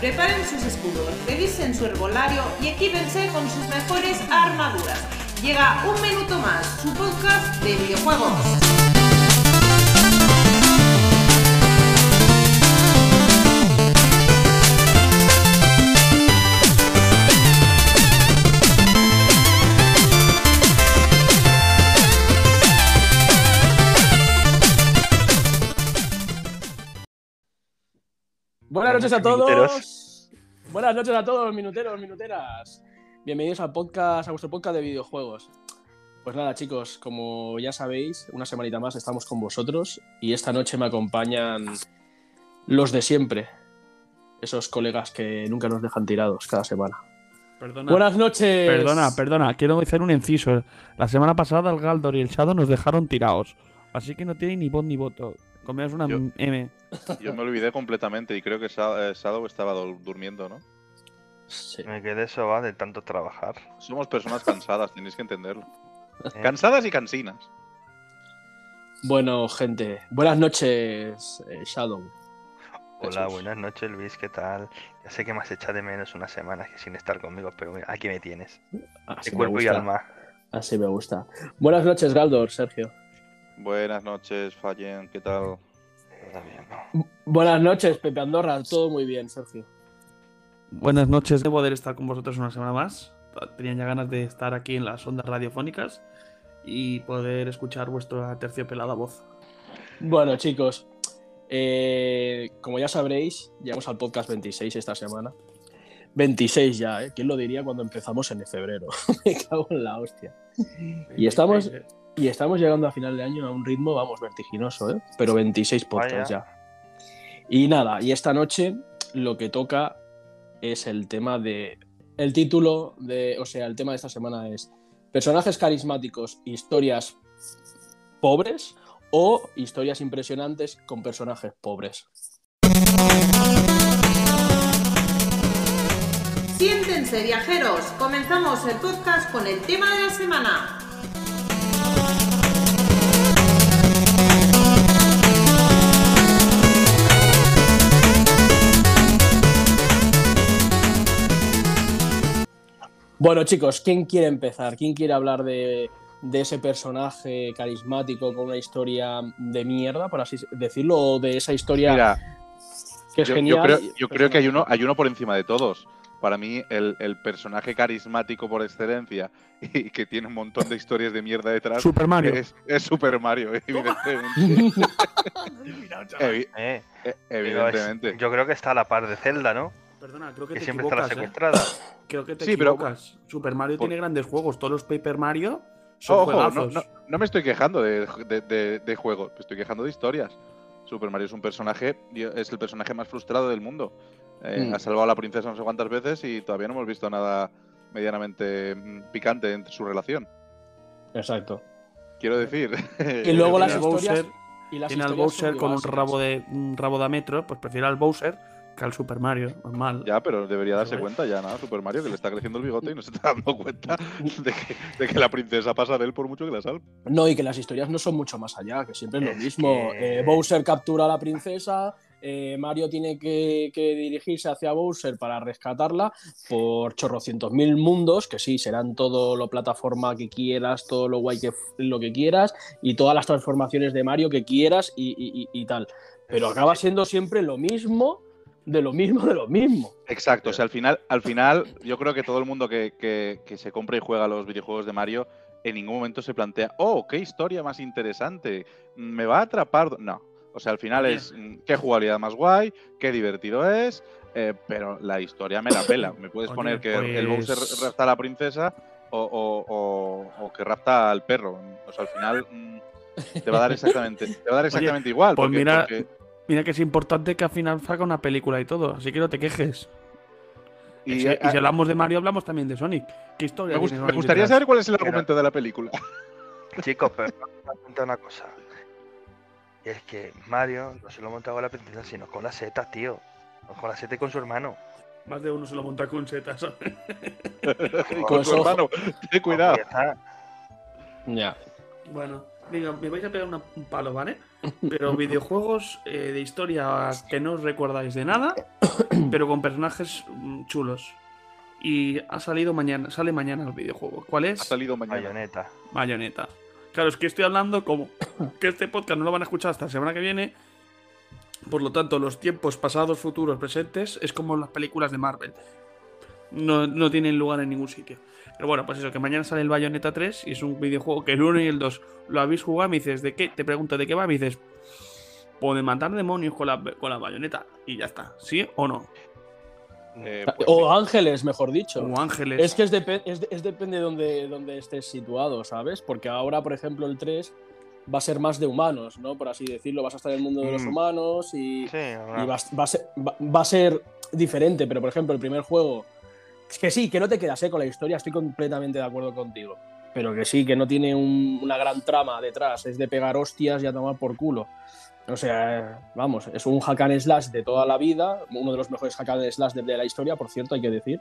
Preparen sus escudos, revisen su herbolario y equípense con sus mejores armaduras. Llega un minuto más, su podcast de videojuegos. Buenas noches a Minuteros. todos. Buenas noches a todos, minuteros, minuteras. Bienvenidos al podcast, a vuestro podcast de videojuegos. Pues nada, chicos, como ya sabéis, una semanita más estamos con vosotros y esta noche me acompañan los de siempre. Esos colegas que nunca nos dejan tirados cada semana. Perdona, Buenas noches. perdona, perdona, quiero hacer un inciso. La semana pasada el Galdor y el Shadow nos dejaron tirados. Así que no tiene ni voz ni voto. Comías una Yo- M. Yo me olvidé completamente y creo que Sa- eh, Shadow estaba durmiendo, ¿no? Sí. Me quedé va de tanto trabajar. Somos personas cansadas, tenéis que entenderlo. Eh, Cansadas y cansinas. Bueno, gente, buenas noches, eh, Shadow. Hola, Jesús. buenas noches Luis, ¿qué tal? Ya sé que me has echado de menos unas semanas que sin estar conmigo, pero mira, aquí me tienes. Así De me cuerpo y alma. Así me gusta. Buenas noches, Galdor, Sergio. Buenas noches, Fallen, ¿qué tal? Buenas noches, Pepe Andorra. Todo muy bien, Sergio. Buenas noches de poder estar con vosotros una semana más. Tenía ya ganas de estar aquí en las ondas radiofónicas y poder escuchar vuestra terciopelada voz. Bueno, chicos, eh, como ya sabréis, llegamos al podcast 26 esta semana. 26 ya, ¿eh? ¿Quién lo diría cuando empezamos en febrero? Me cago en la hostia. Y estamos, y estamos llegando a final de año a un ritmo, vamos, vertiginoso, ¿eh? Pero 26 podcasts Vaya. ya. Y nada, y esta noche lo que toca es el tema de. El título de. O sea, el tema de esta semana es personajes carismáticos, historias pobres o historias impresionantes con personajes pobres. Siéntense, viajeros. Comenzamos el podcast con el tema de la semana. Bueno, chicos, ¿quién quiere empezar? ¿Quién quiere hablar de, de ese personaje carismático con una historia de mierda, por así decirlo, o de esa historia Mira, que es yo, yo genial? creo, yo creo que hay uno, hay uno por encima de todos. Para mí, el, el personaje carismático por excelencia y que tiene un montón de historias de mierda detrás Super Mario. es, es Super Mario, evidentemente. Evi- Eh, e- es- evidentemente. yo creo que está a la par de Zelda, ¿no? Perdona, creo que, Que te siempre está la equivocas. ¿eh? Creo que te Sí, pero- equivocas. Super Mario Por- tiene grandes juegos. Todos los Paper Mario son Ojo, no, juegazos. no- no me estoy quejando de, de, de- de juegos, me estoy quejando de historias. Super Mario es un personaje, es el personaje más frustrado del mundo. Eh, Mm. Ha salvado a la princesa no sé cuántas veces y todavía no hemos visto nada medianamente mm, picante entre su relación. Exacto. Quiero decir. Y luego las Tiene al historias. Bowser, y las tiene al historias Bowser con un rabo de un rabo de metro, pues prefiere al Bowser que al Super Mario, normal. Ya, pero debería darse Pero cuenta ya, nada, Super Mario, que le está creciendo el bigote y no se está dando cuenta de que, de que la princesa pasa de él por mucho que la salve. No, y que las historias no son mucho más allá, que siempre es lo mismo. que- Eh, Bowser captura a la princesa, eh, Mario tiene que, que dirigirse hacia Bowser para rescatarla por chorrocientos mil mundos, que sí, serán todo lo plataforma que quieras, todo lo guay que lo que quieras, y todas las transformaciones de Mario que quieras y, y- y- y tal. Pero acaba siendo siempre lo mismo, de lo mismo, de lo mismo. Exacto, o sea, al final, al final, yo creo que todo el mundo que, que- que se compra y juega los videojuegos de Mario en ningún momento se plantea, oh, qué historia más interesante, me va a atrapar. No, o sea, al final es mm, qué jugabilidad más guay, qué divertido es, eh, pero la historia me la pela. Me puedes Oye, poner que el pues- Bowser rapta a la princesa o, o- o- o que rapta al perro. O sea, al final mm, te va a dar exactamente, te va a dar exactamente igual. pues porque- mira, porque- Mira que es importante que al final saca una película y todo, así que no te quejes. Y, si, y si hablamos de Mario, hablamos también de Sonic. ¿Qué historia me, gust- me gustaría detrás? saber cuál es el Pero- argumento de la película. Chicos, pero me una cosa. Y es que Mario no se lo monta con la princesa, sino con la seta, tío. Con la seta y con su hermano. Más de uno se lo monta con setas. Y Con con su hermano, ten cuidado. Ya bueno, Venga, me vais a pegar una- un palo, ¿vale? Pero videojuegos eh, de historia que no os recordáis de nada, pero con personajes mm, chulos. Y ha salido mañana, sale mañana el videojuego. ¿Cuál Ha es? salido mañana. Bayoneta. Bayonetta. Claro, es que estoy hablando como que este podcast no lo van a escuchar hasta la semana que viene. Por lo tanto, los tiempos pasados, futuros, presentes es como las películas de Marvel. No, no tienen lugar en ningún sitio. Pero bueno, pues eso, que mañana sale el Bayonetta 3 y es un videojuego que el 1 y el 2 lo habéis jugado. Me dices, ¿de qué? Te pregunto, ¿de qué va? Me dices, pues de matar demonios con la, con la bayoneta. Y ya está. ¿Sí o no? Eh, pues o sí. ángeles, mejor dicho. Como ángeles. Es que es, depe- es de- es depende de donde, donde estés situado, ¿sabes? Porque ahora, por ejemplo, el 3 va a ser más de humanos, ¿no? Por así decirlo, vas a estar en el mundo de los Mm. humanos y, Sí, y ahora- va, va a ser, va- va a ser diferente, pero por ejemplo, el primer juego, que sí, que no te quedas ¿eh? con la historia, estoy completamente de acuerdo contigo, pero que sí, que no tiene un- una gran trama detrás, es de pegar hostias y a tomar por culo. O sea, vamos, es un hack and slash de toda la vida, uno de los mejores hack and slash de, de la historia, por cierto, hay que decir.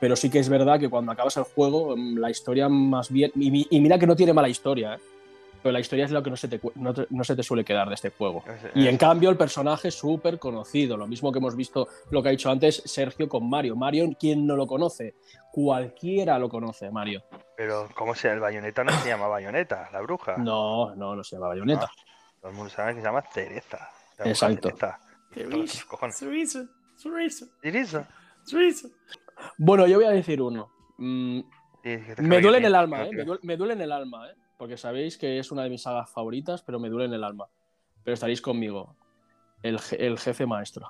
Pero sí que es verdad que cuando acabas el juego, mm, la historia más bien. Y, y mira que no tiene mala historia, ¿eh? Pero la historia es lo que no se te, no te- no se te suele quedar de este juego. es- Y en es- cambio, el personaje es súper conocido. Lo mismo que hemos visto lo que ha dicho antes Sergio con Mario. Mario, ¿quién no lo conoce? Cualquiera lo conoce, Mario. Pero, ¿cómo sea? El bayoneta no se llama bayoneta, la bruja. No, no, no se llama Bayonetta. Todo el mundo sabe que se llama Teresa. Exacto. Teresa. Teresa, Cojones. Teresa, Teresa, Teresa. Bueno, yo voy a decir uno. Mm, Sí, que te me duele en el alma, ¿eh? que- Me duele, me duele en el alma, ¿eh? Porque sabéis que es una de mis sagas favoritas, pero me duele en el alma. Pero estaréis conmigo. El, je- el jefe maestro.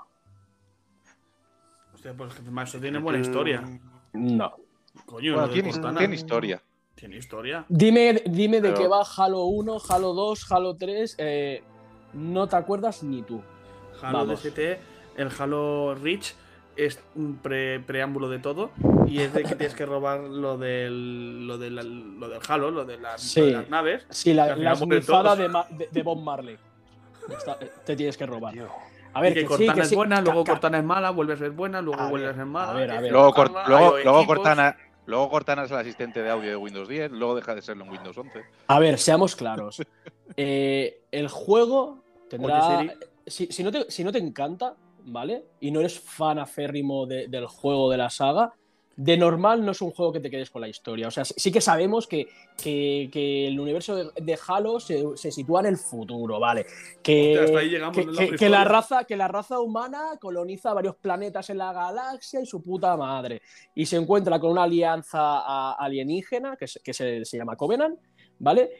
Hostia, pues jefe maestro tiene buena historia. No. Coño, Bueno, de tiene, tiene historia. Tiene historia. Dime, dime de qué va Halo 1, Halo 2, Halo 3. eh, no te acuerdas ni tú. Halo Vamos. DST, el Halo Reach es un pre- preámbulo de todo y es de que tienes que robar lo del lo, de la- lo del Halo, lo de, las, Sí. lo de las naves. Sí, la, la de, de, de Bob Marley. Está- te tienes que robar. A ver, y que que sí, Cortana que es sí, buena, luego Cortana es mala, vuelve a ser buena, luego vuelve a ser mala. a ver, a ver. Luego, Cortana, Cort- luego, luego. Cortana, luego Cortana es el asistente de audio de Windows 10, luego deja de serlo en Windows 11. A ver, seamos claros. Eh, el juego tendrá. Oye, Si, si no te, si no te encanta, ¿vale? Y no eres fan aférrimo de- del juego de la saga, de normal no es un juego que te quedes con la historia. O sea, sí que sabemos que, que- que el universo de, de Halo se, se sitúa en el futuro, ¿vale? Que, Hostia, hasta ahí llegamos que, la que- raza, que la raza humana coloniza varios planetas en la galaxia y su puta madre. Y se encuentra con una alianza alienígena que, se, que se- se llama Covenant, ¿vale?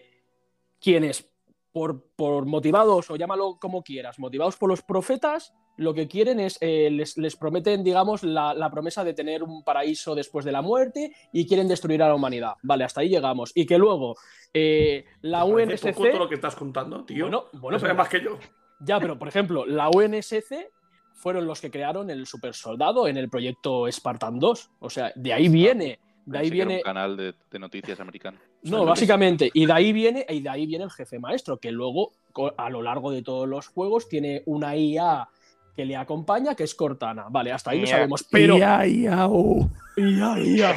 Quienes, por, por motivados, o llámalo como quieras, motivados por los profetas, lo que quieren es, eh, les, les prometen, digamos, la, la promesa de tener un paraíso después de la muerte y quieren destruir a la humanidad. Vale, hasta ahí llegamos. Y que luego eh, la UNSC... poco todo lo que estás contando, tío. Bueno, No bueno, pero- más que yo. ya, pero por ejemplo, la UNSC fueron los que crearon el super soldado en el proyecto Spartan 2. O sea, de ahí viene. De ahí viene. un canal de, de noticias americano. No, básicamente. Y de ahí viene, y de ahí viene el jefe maestro, que luego, a lo largo de todos los juegos, tiene una IA que le acompaña, que es Cortana. Vale, hasta ahí lo IA. sabemos. Pero. Oh. IA.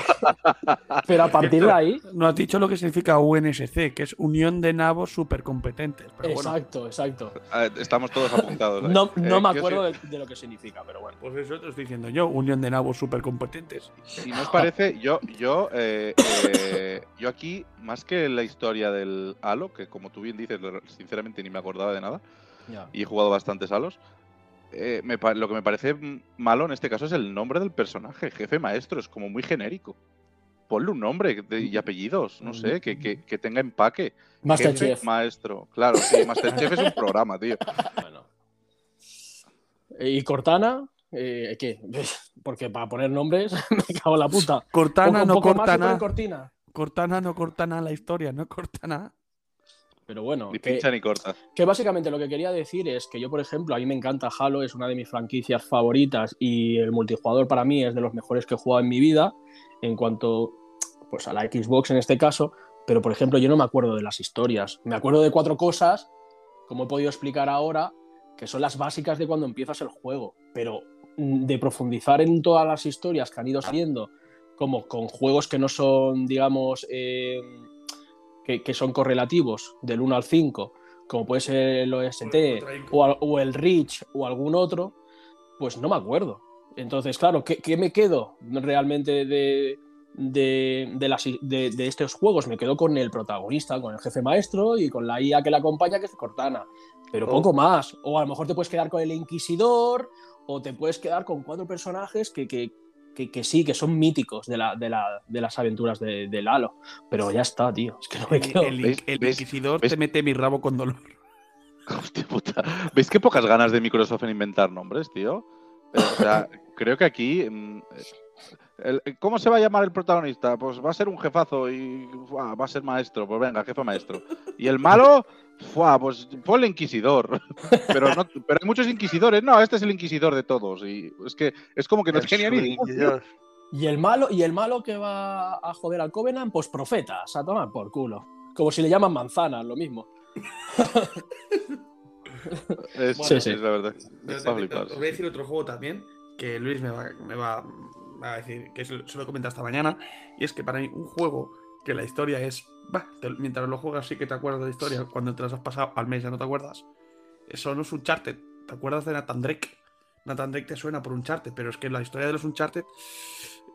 Pero a partir de ahí. No has dicho lo que significa UNSC, que es Unión de Nabos Supercompetentes. Pero bueno, Exacto, exacto. Estamos todos apuntados. ahí. No, no Eh, me acuerdo de, de lo que significa, pero bueno. pues eso te estoy diciendo yo, Unión de Nabos Supercompetentes. Si no os parece, yo, yo, eh, eh, yo aquí, más que la historia del Halo, que como tú bien dices, sinceramente ni me acordaba de nada, y he jugado bastantes Halos, eh, me lo que me parece malo en este caso es el nombre del personaje, jefe maestro, es como muy genérico. Ponle un nombre de- y apellidos, no sé, que, que- que tenga empaque. Jefe Masterchef. maestro, claro, sí, Masterchef es un programa, tío. Bueno. ¿Y Cortana? Eh, ¿Qué? Porque para poner nombres me cago en la puta. Cortana Poco- no poco más y Cortana. Cortina. Cortana no Cortana la historia, no Cortana. Pero bueno, Ni que, pincha ni corta. que básicamente lo que quería decir es que yo, por ejemplo, a mí me encanta Halo, es una de mis franquicias favoritas y el multijugador para mí es de los mejores que he jugado en mi vida en cuanto pues, a la Xbox en este caso, pero por ejemplo yo no me acuerdo de las historias, me acuerdo de cuatro cosas, como he podido explicar ahora, que son las básicas de cuando empiezas el juego, pero de profundizar en todas las historias que han ido saliendo, como con juegos que no son, digamos, eh, que, que son correlativos del 1 al 5, como puede ser el OST o, el Reach o algún otro, pues no me acuerdo. Entonces, claro, ¿qué, qué me quedo realmente de, de, de las- de- de estos juegos? Me quedo con el protagonista, con el jefe maestro y con la IA que le acompaña, que es Cortana. Pero Oh. poco más. O a lo mejor te puedes quedar con el Inquisidor, o te puedes quedar con cuatro personajes que, que, que- que sí, que son míticos de, la, de, la- de las aventuras de, de Lalo. Pero ya está, tío. Es que no me El, quedo. el- ¿Veis- el inquisidor te mete mi rabo con dolor. Hostia puta. ¿Veis qué pocas ganas de Microsoft en inventar nombres, tío? Eh, o sea, creo que aquí. mm, el- ¿Cómo se va a llamar el protagonista? Pues va a ser un jefazo y va a ser maestro. Pues venga, jefe maestro. Y el malo, ¡fua! pues ponle inquisidor. Pero, no, pero hay muchos inquisidores. No, este es el inquisidor de todos. Y es que es como que no tenía ni. Y el malo, y el malo que va a joder al Covenant, pues profetas, a tomar por culo. Como si le llaman manzanas, lo mismo. Es, Sí, sí. es la verdad. Te- te- os voy a decir otro juego también que Luis me va, me va- me va a decir, que se lo se lo he comentado esta mañana, y es que para mí un juego que la historia es, bah, te- mientras lo juegas sí que te acuerdas de la historia, cuando te las has pasado al mes ya no te acuerdas, eso no es Uncharted, ¿te acuerdas de Nathan Drake? Nathan Drake te suena por Uncharted, pero es que la historia de los Uncharted,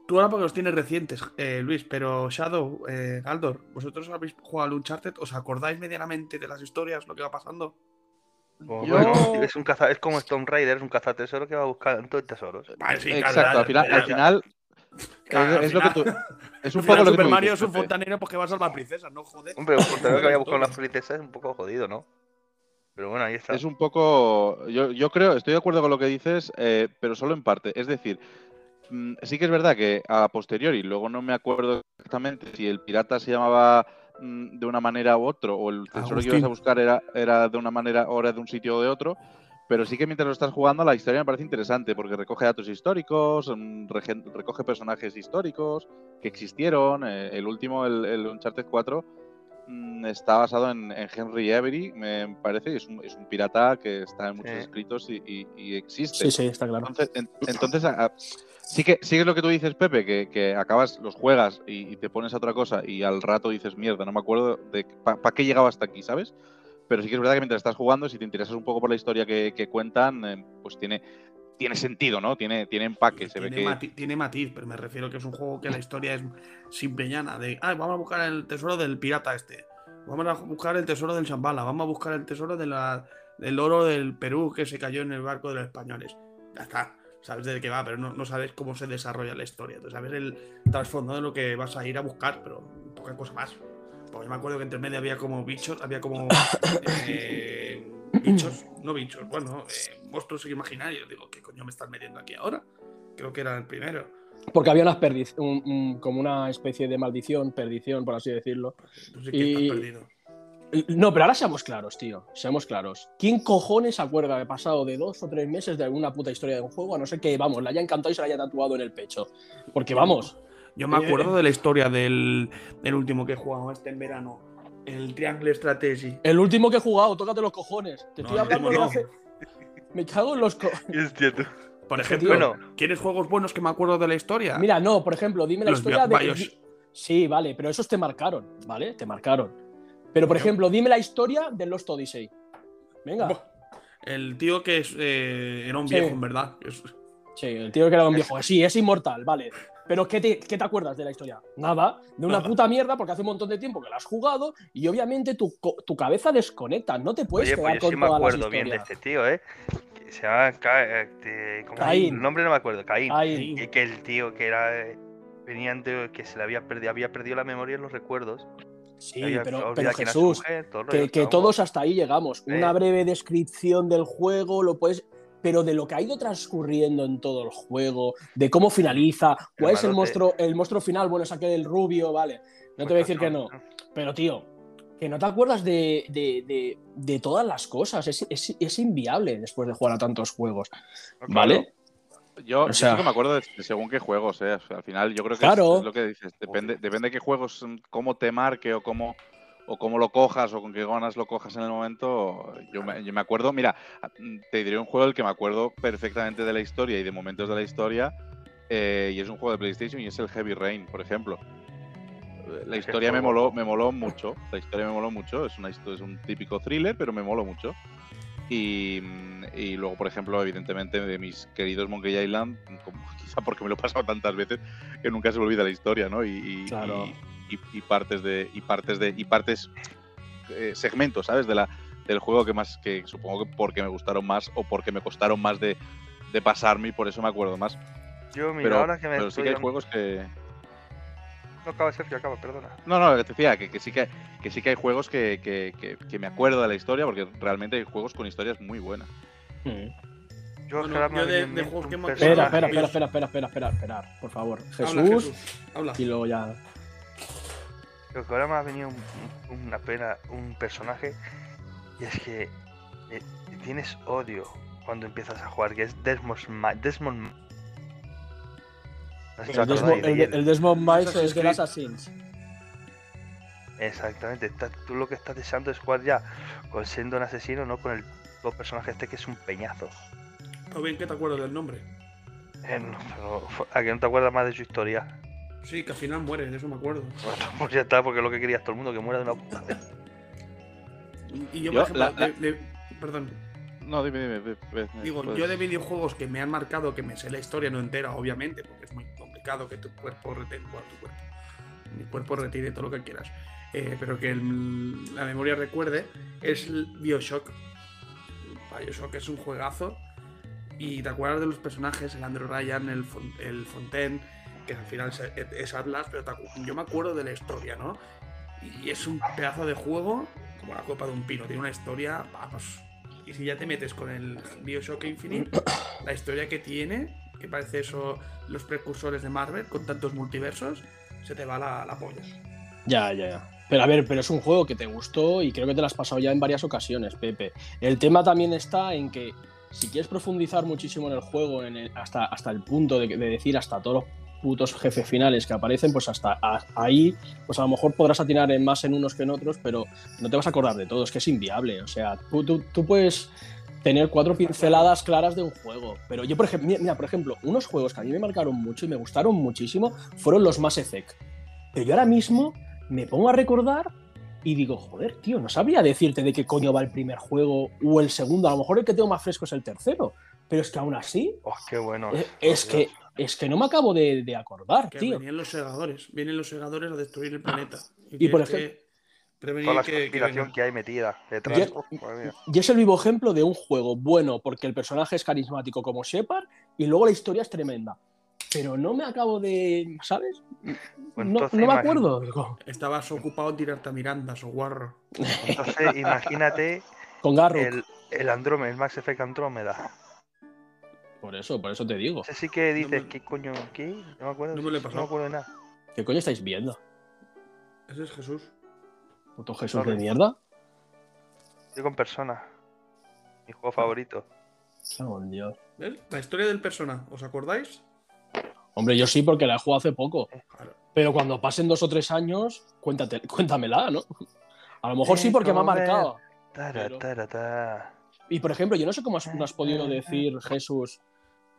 tú ahora porque los tienes recientes, eh, Luis, pero Shadow, eh, Galdor, ¿vosotros habéis jugado al Uncharted? ¿Os acordáis medianamente de las historias, lo que va pasando? Yo- bueno, es, un caza, es como Tomb Raider, es un cazatesoro que va buscando tesoros. Vale, sí, claro, Exacto, al final Claro, es, lo que tú. Es un poco lo que Super tú Mario dices, es un fontanero porque va a salvar princesas, no joder. Hombre, un portero que vaya a buscar una princesa es un poco jodido, ¿no? Pero bueno, ahí está. Es un poco. Yo, yo creo, estoy de acuerdo con lo que dices, eh, pero solo en parte. Es decir, mm, sí que es verdad que a posteriori, luego no me acuerdo exactamente si el pirata se llamaba mm, de una manera u otro, o el tesoro que Agustín. ibas a buscar era, era de una manera o era de un sitio o de otro. Pero sí que mientras lo estás jugando, la historia me parece interesante porque recoge datos históricos, recoge personajes históricos que existieron. eh, el último, el, el Uncharted 4, mm, está basado en, en Henry Avery, me parece, y es un, es un pirata que está en muchos Sí. escritos y, y- y existe. Sí, sí, está claro. Entonces, en- entonces a- a- sí, que, sí que es lo que tú dices, Pepe, que, que acabas, los juegas y, y te pones a otra cosa y al rato dices, mierda, no me acuerdo de para qué llegaba hasta aquí, ¿sabes? Pero sí que es verdad que mientras estás jugando, si te interesas un poco por la historia que, que cuentan, eh, pues tiene, tiene sentido, ¿no? Tiene, tiene empaque. Se ve tiene, que. mati- tiene matiz, pero me refiero que es un juego que la historia es simple llana. De, ah, vamos a buscar el tesoro del pirata este. Vamos a buscar el tesoro del Shambhala. Vamos a buscar el tesoro de la, del oro del Perú que se cayó en el barco de los españoles. Ya está. Sabes de qué va, pero no, no sabes cómo se desarrolla la historia. Tú sabes el trasfondo de lo que vas a ir a buscar, pero poca cosa más. Porque yo me acuerdo que entre medio había como bichos, había como eh, bichos, no bichos, bueno, eh, monstruos imaginarios. Digo, ¿qué coño me estás metiendo aquí ahora? Creo que era el primero. Porque había unas perdiz un- un- como una especie de maldición, perdición, por así decirlo. Sí que Y- perdido. No, pero ahora seamos claros, tío. Seamos claros. ¿Quién cojones acuerda de pasado de dos o tres meses de alguna puta historia de un juego? A no ser que, vamos, le haya encantado y se la haya tatuado en el pecho. Porque, vamos, Yo me Eh, acuerdo de la historia del, del último que he jugado este en verano. El Triangle Strategy. el último que he jugado, tócate los cojones. Te No, estoy hablando último de hace. Me cago en los. co- Hostia, tú. Por ejemplo, Bueno, ¿quieres juegos buenos que me acuerdo de la historia? Mira, no, por ejemplo, dime la Los historia de. Bios. Sí, vale, pero esos te marcaron, ¿vale? Te marcaron. Pero, por ejemplo, dime la historia de Lost Odyssey. Venga. El tío que es, eh, era un Sí. viejo, en verdad. Es- Sí, el tío que era un viejo. Sí, es inmortal, vale. Pero ¿qué te, qué te acuerdas de la historia? Nada, de una Nada. puta mierda porque hace un montón de tiempo que la has jugado y obviamente tu, tu cabeza desconecta, no te puedes oye, quedar pues yo con sí me todas las acuerdo bien de este tío, ¿eh? Que se llama Ca- este, ¿cómo se llama? Caín. El nombre no me acuerdo, Caín. Ahí, Y que el tío que era. eh, Venían de que se le había perdido, había perdido la memoria en los recuerdos. sí, había pero, pero Jesús, mujer, todo que, que todos hasta ahí llegamos. Una breve descripción del juego, lo puedes. Pero de lo que ha ido transcurriendo en todo el juego, de cómo finaliza, cuál es el monstruo, el monstruo final, bueno, es aquel del rubio, vale. No te voy a decir que no. Pues, Pero, tío, que no te acuerdas de, de- de- de todas las cosas. Es, es- es inviable después de jugar a tantos juegos. ¿Vale? Yo, O yo sea- sí que me acuerdo de, según qué juegos, ¿eh? Al final yo creo que Claro. es, lo que dices. Depende, depende de qué juegos, cómo te marque o cómo, o cómo lo cojas o con qué ganas lo cojas en el momento. Yo me, yo me acuerdo, mira, te diré un juego del que me acuerdo perfectamente de la historia y de momentos de la historia. eh, y es un juego de PlayStation y es el Heavy Rain, por ejemplo. la historia me moló, me moló mucho. La historia me moló mucho. Es, una, es un típico thriller, pero me moló mucho. Y, y luego, por ejemplo, evidentemente, de mis queridos Monkey Island, como, quizá porque me lo he pasado tantas veces que nunca se me olvida la historia, ¿no? Y, y- Claro. y- y- y partes de. Y partes de. Y partes. eh, segmentos, ¿sabes? De la, del juego que más. que supongo que porque me gustaron más o porque me costaron más de, de pasarme y por eso me acuerdo más. Yo, mira, Pero, ahora que me pero sí que hay juegos que. No acaba, Sergio, acaba, perdona. No, no, te decía que, que sí que, que sí que hay juegos que, que- que- que me acuerdo de la historia, porque realmente hay juegos con historias muy buenas. Mm. Yo, Bueno, yo ha de- juegos que me Espera, espera, espera, espera, espera, espera, espera, espera, por favor. Jesús, Habla, Jesús. Habla. y luego ya. Lo que ahora me ha venido un- un- una pena, un personaje, y es que eh, tienes odio cuando empiezas a jugar, que es Desmond Ma- Desmond No sé si El, os Desmond, acordáis de el, el Desmond Assassin's es del. Assassins. Exactamente, está- tú lo que estás deseando es jugar ya con siendo un asesino, no con el top personaje este que es un peñazo. O bien que te acuerdas del nombre. Eh, no, pero, a que no te acuerdas más de su historia. Sí, que al final muere, de eso me acuerdo. Bueno, pues ya está, porque es lo que quería todo el mundo, que muera de una puta vez. Y yo, Yo, por ejemplo, la- la- de- de- perdón, No, dime, dime. digo, puedes- yo de videojuegos que me han marcado, que me sé la historia no entera, obviamente, porque es muy complicado que tu cuerpo retire, bueno, tu cuerpo, mi cuerpo retire todo lo que quieras, eh, pero que el- la memoria recuerde, es el Bioshock. Bioshock es un juegazo y te acuerdas de los personajes, el Andrew Ryan, el, Fon- el Fontaine, que al final es, es Atlas, pero yo me acuerdo de la historia, ¿no? Y es un pedazo de juego como la copa de un pino, tiene una historia, vamos. Y si ya te metes con el Bioshock Infinite, la historia que tiene, que parece eso los precursores de Marvel, con tantos multiversos, se te va la, la polla. Ya, ya, ya. Pero a ver, pero es un juego que te gustó y creo que te lo has pasado ya en varias ocasiones, Pepe. El tema también está en que si quieres profundizar muchísimo en el juego, en el- hasta, hasta el punto de, de decir hasta todos los putos jefes finales que aparecen, pues hasta a- ahí, pues a lo mejor podrás atinar en más en unos que en otros, pero no te vas a acordar de todos, que es inviable. O sea, tú, tú- tú puedes tener cuatro pinceladas claras de un juego. Pero yo, por ejemplo, mira, por ejemplo, unos juegos que a mí me marcaron mucho y me gustaron muchísimo fueron los Mass Effect. Pero yo ahora mismo me pongo a recordar y digo, joder, tío, no sabría decirte de qué coño va el primer juego o el segundo. A lo mejor el que tengo más fresco es el tercero. Pero es que aún así, Oh, qué bueno. por es que. Es que no me acabo de, de acordar, Que tío. venían los segadores, vienen los segadores a destruir el planeta. Y por tienes que Toda la que- que conspiración vengan. que hay metida detrás. Oh. Y es el vivo ejemplo de un juego bueno porque el personaje es carismático como Shepard y luego la historia es tremenda. Pero no me acabo de. ¿Sabes? Pues no, me acuerdo. Estabas ocupado en tirarte a Miranda, o guarro. Entonces, imagínate Con Garruk. el, el Andrómeda, el Max Effect Andrómeda. Por eso, por eso te digo. Ese sí que dices, me- ¿qué coño? ¿Qué? No me acuerdo. No me lo he no pasado. me acuerdo de nada. ¿Qué coño estáis viendo? Ese es Jesús. Puto Jesús de mierda. Estoy con Persona. Mi juego favorito. En Dios. ¿Ves? La historia del persona, ¿os acordáis? Hombre, yo sí porque la he jugado hace poco. Claro. Pero cuando pasen dos o tres años, cuéntate, cuéntamela, ¿no? A lo mejor sí porque me ha marcado. Tara. Y por ejemplo, yo no sé cómo has, no has podido decir, Jesús,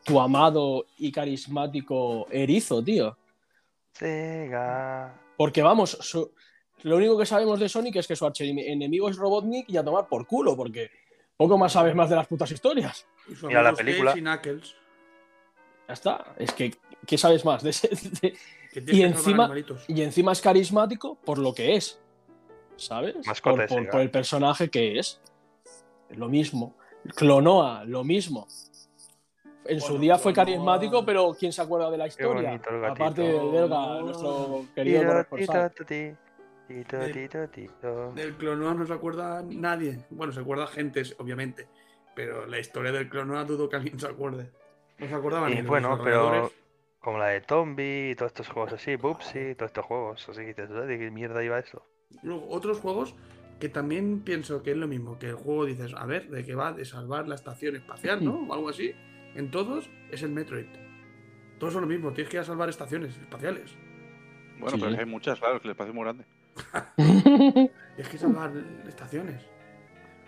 tu amado y carismático erizo, tío. Sega. Porque vamos, su- lo único que sabemos de Sonic es que su archienemigo es Robotnik y a tomar por culo, porque poco más sabes más de las putas historias. Y su Mira la película. y Knuckles. Ya está. Es que, ¿qué sabes más? De ese- de- Que tienes Y encima- animalitos. y encima es carismático por lo que es. ¿Sabes? Por, por- por el personaje que es. Lo mismo. Clonoa, lo mismo. En su día fue carismático, pero ¿quién se acuerda de la historia? bonito el gatito. Aparte del belga, nuestro querido corresponsal. De-. Del Clonoa no se acuerda nadie. Bueno, se acuerda gente, obviamente. Pero la historia del Clonoa dudo que alguien se acuerde. No se acordaba ni Y de los bueno, pero como la de Tombi y todos estos juegos así, Bubsy, todos estos juegos. Así que dices, ¿de qué mierda iba eso? Luego, otros juegos que también pienso que es lo mismo, que el juego dices, a ver, ¿de qué va? De salvar la estación espacial, ¿no? O algo así. En todos es el Metroid. Todos son lo mismo, tienes que ir a salvar estaciones espaciales. Bueno, Sí. pero es que hay muchas, claro, es que el espacio es muy grande. Tienes que salvar estaciones.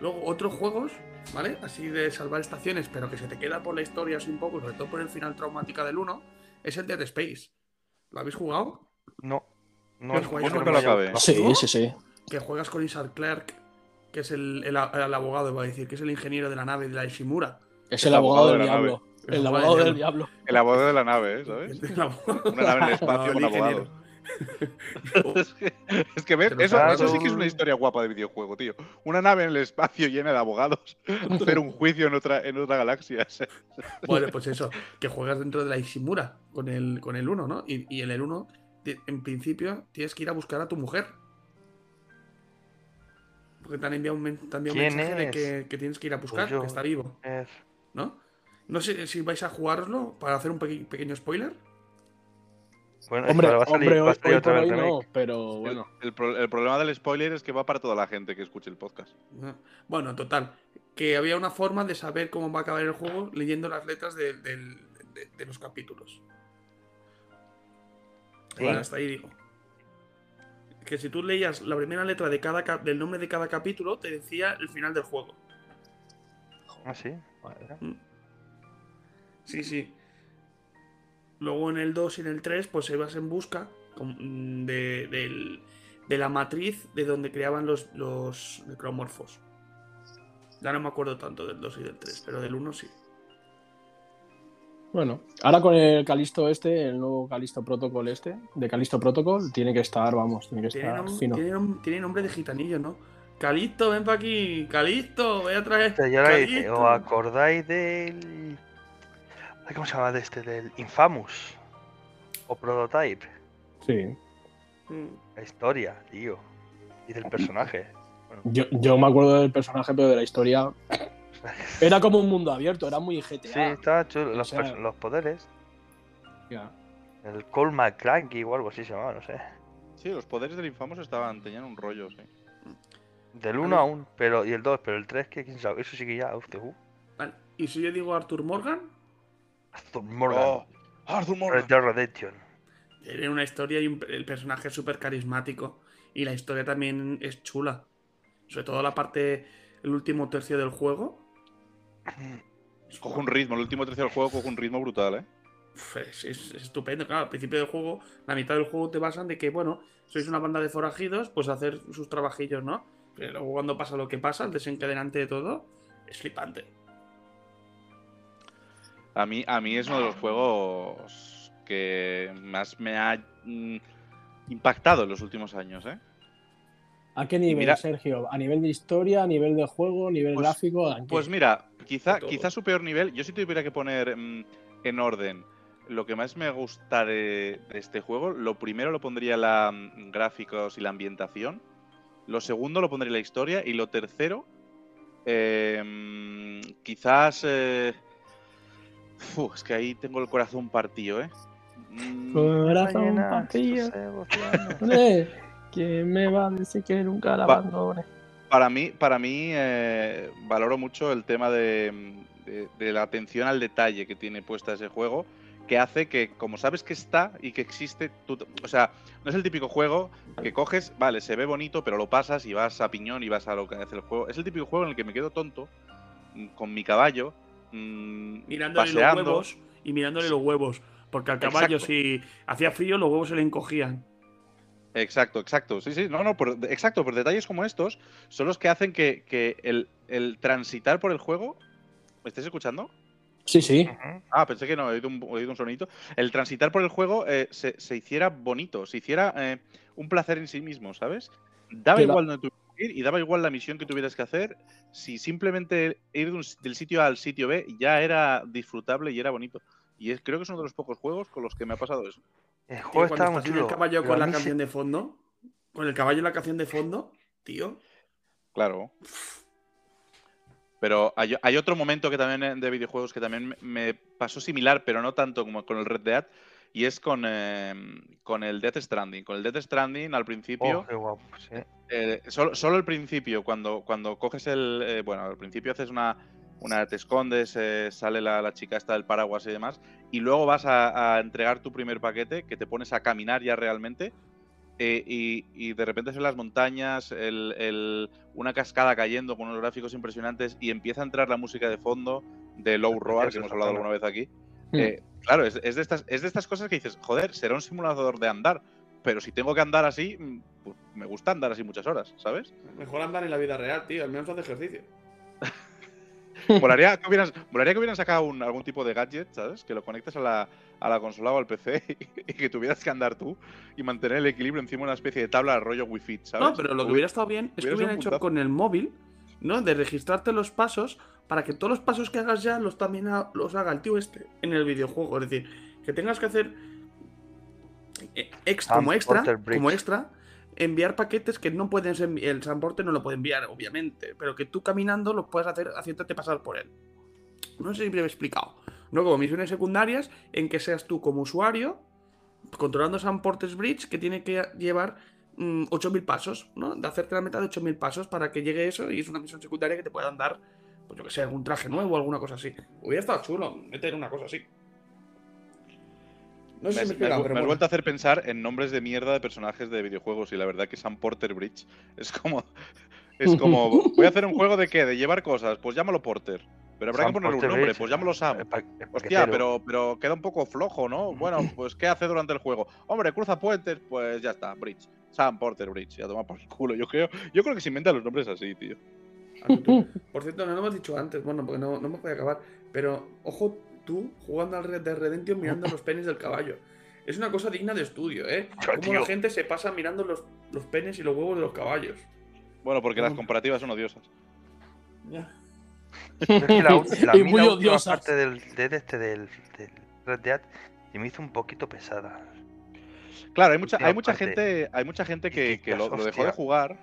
Luego, otros juegos, ¿vale? Así de salvar estaciones, pero que se te queda por la historia así un poco, sobre todo por el final traumática del 1, es el Dead Space. ¿Lo habéis jugado? No, No, Que es no me lo acabé. Sí, ¿No? sí, sí. Que juegas con Isaac Clark, que es el, el, el abogado, va a decir, que es el ingeniero de la nave de la Ishimura. Es el abogado del diablo. El El abogado abogado del diablo. El abogado de la nave, ¿eh? ¿sabes? Abogado- Una nave en el espacio ingeniero. abogados. es que, es que ves, Pero eso, claro. eso sí que es una historia guapa de videojuego, tío. Una nave en el espacio llena de abogados, hacer un juicio en otra, en otra galaxia. Bueno, pues eso, que juegas dentro de la Ishimura con el, con el 1, ¿no? Y, y en el 1, ti- en principio, tienes que ir a buscar a tu mujer. Porque te han enviado un, men- te han enviado un ¿Quién mensaje de que, que tienes que ir a buscar, yo- que está vivo, Es- ¿no? No sé si vais a jugarlo para hacer un peque- pequeño spoiler. Bueno, Hombre, que va a salir, hombre, va a hoy, salir hoy otra vez no, pero bueno. El, el pro- el problema del spoiler es que va para toda la gente que escuche el podcast. ¿no? Bueno, total. Que había una forma de saber cómo va a acabar el juego leyendo las letras de, del- de- de los capítulos. ¿Sí? Bueno, hasta ahí digo. Que si tú leías la primera letra de cada del nombre de cada capítulo, te decía el final del juego. Ah, sí. Vale. Sí, sí. Luego en el 2 y en el 3, pues ibas en busca con- de, del- de la matriz de donde creaban los, los necromorfos. Ya no me acuerdo tanto del 2 y del 3, pero del 1 sí. Bueno, ahora con el Calisto este, el nuevo Calisto Protocol este, de Calisto Protocol, tiene que estar, vamos, tiene que Tiene, estar nom- fino. tiene nom- tiene nombre de gitanillo, ¿no? Calixto, ven para aquí. Calixto, voy a traer. Dice, Calixto. ¿os acordáis del. ¿Cómo se llama de este? Del Infamous. O Prototype. Sí. Mm. La historia, tío. Y del personaje. Yo, yo me acuerdo del personaje, pero de la historia. Era como un mundo abierto, era muy GTA. Sí, estaba chulo. Los, O sea- pers- los poderes. Ya. El Cole McClanky o algo así se llamaba, no sé. Sí, los poderes del Infamous estaban, tenían un rollo, sí. Del Vale. 1 aún, pero y el 2, pero el 3 que quién sabe, eso sí que ya, hostia, uh. Vale, Y si yo digo Arthur Morgan, Arthur Morgan, Oh, Arthur Red Morgan. Dead Redemption. tiene una historia y un- el personaje es súper carismático. Y la historia también es chula. Sobre todo la parte, el último tercio del juego. Coge un ritmo, el último tercio del juego coge un ritmo brutal, ¿eh? Es- es estupendo, claro. Al principio del juego, la mitad del juego te basan de que, bueno, sois una banda de forajidos, pues hacer sus trabajillos, ¿no? Pero luego cuando pasa lo que pasa, el desencadenante de todo, es flipante. A mí, a mí es uno de los juegos que más me ha mm, impactado en los últimos años, ¿eh? ¿A qué nivel, mira- Sergio? ¿A nivel de historia, a nivel de juego, a nivel Pues- gráfico? Pues mira, quizá, quizá su peor nivel, yo si tuviera que poner mm, en orden lo que más me gusta de, de este juego, lo primero lo pondría la mm, gráficos y la ambientación, lo segundo lo pondría la historia y lo tercero, eh, mm, quizás... eh, es que ahí tengo el corazón partido, ¿eh? Corazón Mañana, partido. ¿Quién me va a decir que nunca la abandone? Para mí, para mí eh, valoro mucho el tema de, de- de la atención al detalle que tiene puesta ese juego, que hace que, como sabes que está y que existe, tú, o sea, no es el típico juego que coges, vale, se ve bonito, pero lo pasas y vas a piñón y vas a lo que hace el juego. Es el típico juego en el que me quedo tonto mm, con mi caballo, mm, Mirándole paseando. los huevos y mirándole los huevos. Porque al caballo, Exacto. si hacía frío, los huevos se le encogían. Exacto, exacto. Sí, sí, no, no, por, exacto, por detalles como estos son los que hacen que, que el, el transitar por el juego. ¿Me estáis escuchando? Sí, sí. Ah, pensé que no, he oído un, he oído un sonidito. El transitar por el juego eh, se, se hiciera bonito, se hiciera eh, un placer en sí mismo, ¿sabes? Daba Que la- igual donde tuvieras que ir y daba igual la misión que tuvieras que hacer. Si simplemente ir de un del sitio A al sitio B ya era disfrutable y era bonito. Y es, creo que es uno de los pocos juegos con los que me ha pasado eso. El juego estaba muy el caballo con la se- canción de fondo, con el caballo y la canción de fondo, tío. Claro. Pero hay, hay otro momento que también eh, de videojuegos que también me- pasó similar, pero no tanto como con el Red Dead, y es con, eh, con el Death Stranding. Con el Death Stranding al principio, Oh, qué guapo, sí. eh, solo, solo al principio, cuando, cuando coges el. eh, bueno, al principio haces una. Una te escondes, eh, sale la, la chica esta del paraguas y demás, y luego vas a, a entregar tu primer paquete, que te pones a caminar ya realmente, eh, y, y de repente son las montañas, el- el- una cascada cayendo con unos gráficos impresionantes, y empieza a entrar la música de fondo de Low Roar, que hemos hablado alguna vez aquí. Mm. Eh, claro, es, es de estas, es de estas cosas que dices, joder, será un simulador de andar. pero si tengo que andar así, mm, pues me gusta andar así muchas horas, ¿sabes? Mejor andar en la vida real, tío. Al menos hace ejercicio. Molaría que hubieran, molaría que hubieran sacado un- algún tipo de gadget, ¿sabes? Que lo conectes a la, a la consola o al PC y, que tuvieras que andar tú y mantener el equilibrio encima de una especie de tabla rollo Wi-Fi, ¿sabes? No, pero lo que hubiera estado bien es que hubieran hecho puntazo. con el móvil, ¿no? De registrarte los pasos para que todos los pasos que hagas ya los también ha- los haga el tío este en el videojuego. Es decir, que tengas que hacer eh, ex- como extra, como extra, enviar paquetes que no pueden ser, el Sanporte no lo puede enviar, obviamente, pero que tú caminando lo puedes hacer haciéndote pasar por él. No sé si me he explicado. No como misiones secundarias en que seas tú como usuario controlando Sam Porter's Bridge que tiene que llevar mm, 8.000 pasos, ¿no? De hacerte la meta de 8.000 pasos para que llegue eso y es una misión secundaria que te puedan dar, pues yo que sé, algún traje nuevo o alguna cosa así. Hubiera estado chulo meter una cosa así. No Me, sé has- si me he me me pero has vuelto a hacer pensar en nombres de mierda de personajes de videojuegos y la verdad que Sam Porter Bridge es como es como voy a hacer un juego de qué, de llevar cosas, pues llámalo Porter. Pero habrá Sam que ponerle un nombre, Bridge, pues llámalo Sam. el pa- el Hostia, pero, pero queda un poco flojo, ¿no? Bueno, pues ¿qué hace durante el juego? Hombre, cruza puentes, pues ya está, Bridge. Sam Porter Bridge, ya toma por el culo. Yo creo, yo creo que se inventan los nombres así, tío. Ah. Por cierto, no lo hemos dicho antes, bueno, porque no, no me puede acabar. Pero, ojo, tú jugando al Red Dead Redemption mirando los penes del caballo. Es una cosa digna de estudio, ¿eh? Cómo la gente se pasa mirando los, los penes y los huevos de los caballos. Bueno, porque las Mm. comparativas son odiosas. Ya. Es que la, Y muy la última odiosas. parte del, de este del, del Red Dead se me hizo un poquito pesada. Claro, hay mucha, hay mucha gente, hay mucha gente que, que lo, dejó de "Hostia". jugar.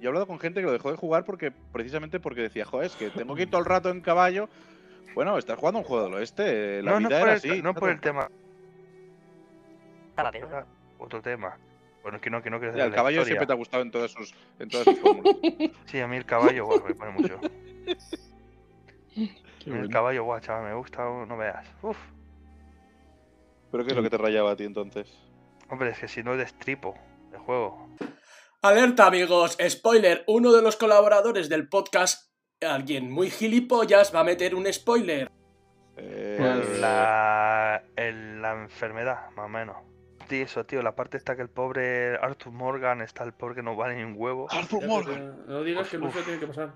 Yo he hablado con gente que lo dejó de jugar porque precisamente porque decía, joder, es que tengo que ir todo el rato en caballo. Bueno, estás jugando un juego del oeste, la no, no vida era el, así. no por el tema. Era otro tema. Bueno, que no, que no quiero el caballo historia. siempre te ha gustado en todas sus, en todas sus fórmulas. Sí, a mí el caballo, guau, me pone mucho. Qué A mí el caballo, guau, chaval, me gusta, no veas. Uf. ¿Pero qué es lo que te rayaba a ti entonces? Hombre, es que si no destripo el juego. Alerta amigos, spoiler, uno de los colaboradores del podcast, alguien muy gilipollas, va a meter un spoiler. Eh, Pues La, el- la enfermedad, más o menos. Sí, eso, tío, la parte está que el pobre Arthur Morgan está el pobre que no vale ni un huevo. Arthur Ya, Morgan. No digas que no se tiene que pasar.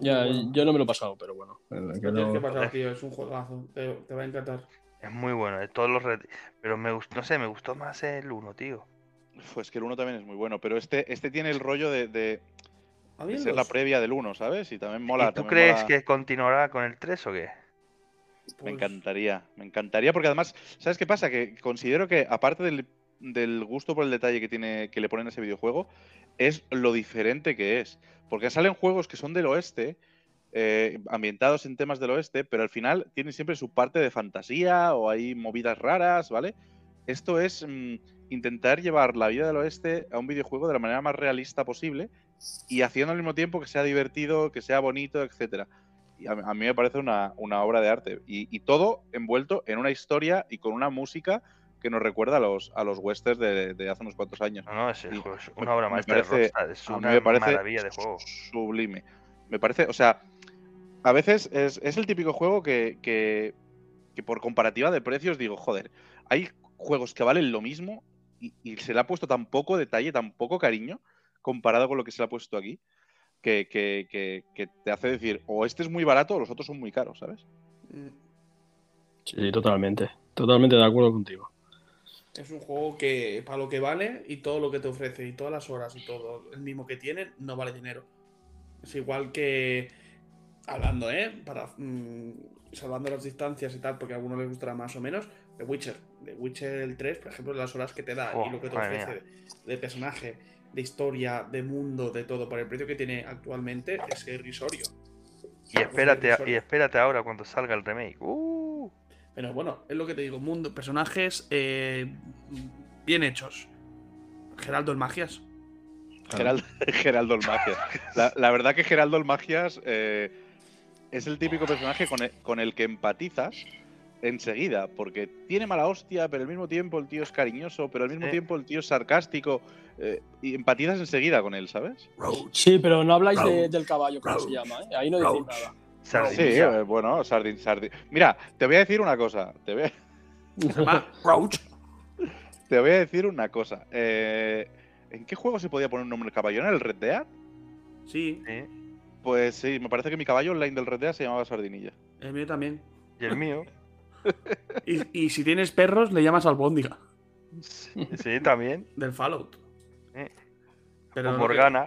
Ya, bueno. yo no me lo he pasado, pero bueno. que Lo no- tienes que pasar, tío. Es un juegazo. Te, te va a encantar. Es muy bueno, de todos los red... Pero me gustó, no sé, me gustó más el 1, tío. Pues que el 1 también es muy bueno, pero este, este tiene el rollo de, de- A mí de el ser la previa del 1, ¿sabes? Y también mola. ¿Y tú también crees mola. que continuará con el 3 o qué? Me pues, encantaría, me encantaría porque además, ¿sabes qué pasa? Que considero que aparte del, del gusto por el detalle que tiene que le ponen a ese videojuego, es lo diferente que es. Porque salen juegos que son del oeste, eh, ambientados en temas del oeste, pero al final tienen siempre su parte de fantasía o hay movidas raras, ¿vale? Esto es mm, intentar llevar la vida del oeste a un videojuego de la manera más realista posible y haciendo al mismo tiempo que sea divertido, que sea bonito, etcétera. Y a, a mí me parece una, una obra de arte. Y, y todo envuelto en una historia y con una música que nos recuerda a los, a los westerns de, de hace unos cuantos años. No, no, es, el Sí, juego, es me- una obra maestra parece- de Rockstar, es una me parece maravilla de juego. sublime. Me parece, o sea, a veces es, es el típico juego que, que, que por comparativa de precios digo, joder, hay juegos que valen lo mismo y, y se le ha puesto tan poco detalle, tan poco cariño comparado con lo que se le ha puesto aquí, que, que- que- que te hace decir, o este es muy barato o los otros son muy caros, ¿sabes? Sí, totalmente. Totalmente de acuerdo contigo. Es un juego que, para lo que vale y todo lo que te ofrece, y todas las horas y todo el mismo que tiene, no vale dinero. Es igual que. Hablando, ¿eh? Para. mm, salvando las distancias y tal, porque a algunos les gustará más o menos. The Witcher. The Witcher el 3, por ejemplo, las horas que te da Oh, y lo que te ofrece de personaje, de historia, de mundo, de todo, por el precio que tiene actualmente, es irrisorio. Y espérate, y espérate ahora cuando salga el remake. Uh, Pero bueno, es lo que te digo, mundo, personajes eh, bien hechos. Geraldo el Magias. Geraldo, Geraldo el Magias. La, la verdad que Geraldo el Magias eh, es el típico personaje con el, con el que empatizas enseguida, porque tiene mala hostia, pero al mismo tiempo el tío es cariñoso, pero al mismo Sí. tiempo el tío es sarcástico, eh, y empatizas enseguida con él, ¿sabes? Sí, pero no habláis de- del caballo, ¿cómo se llama? ¿eh? Ahí no decís Roach. nada. Sí, Sardinilla. eh, bueno, Sardin, Sardin. Mira, te voy a decir una cosa. Te voy a- te voy a decir una cosa. Eh, ¿En qué juego se podía poner un nombre de caballo? ¿En el Red Dead? Sí, Sí. Pues sí, me parece que mi caballo online del Red Dead se llamaba Sardinilla. el mío también. Y el mío. Y, y si tienes perros, le llamas albóndiga. Sí, también. Del Fallout. Eh. Pero o lo que- Morgana.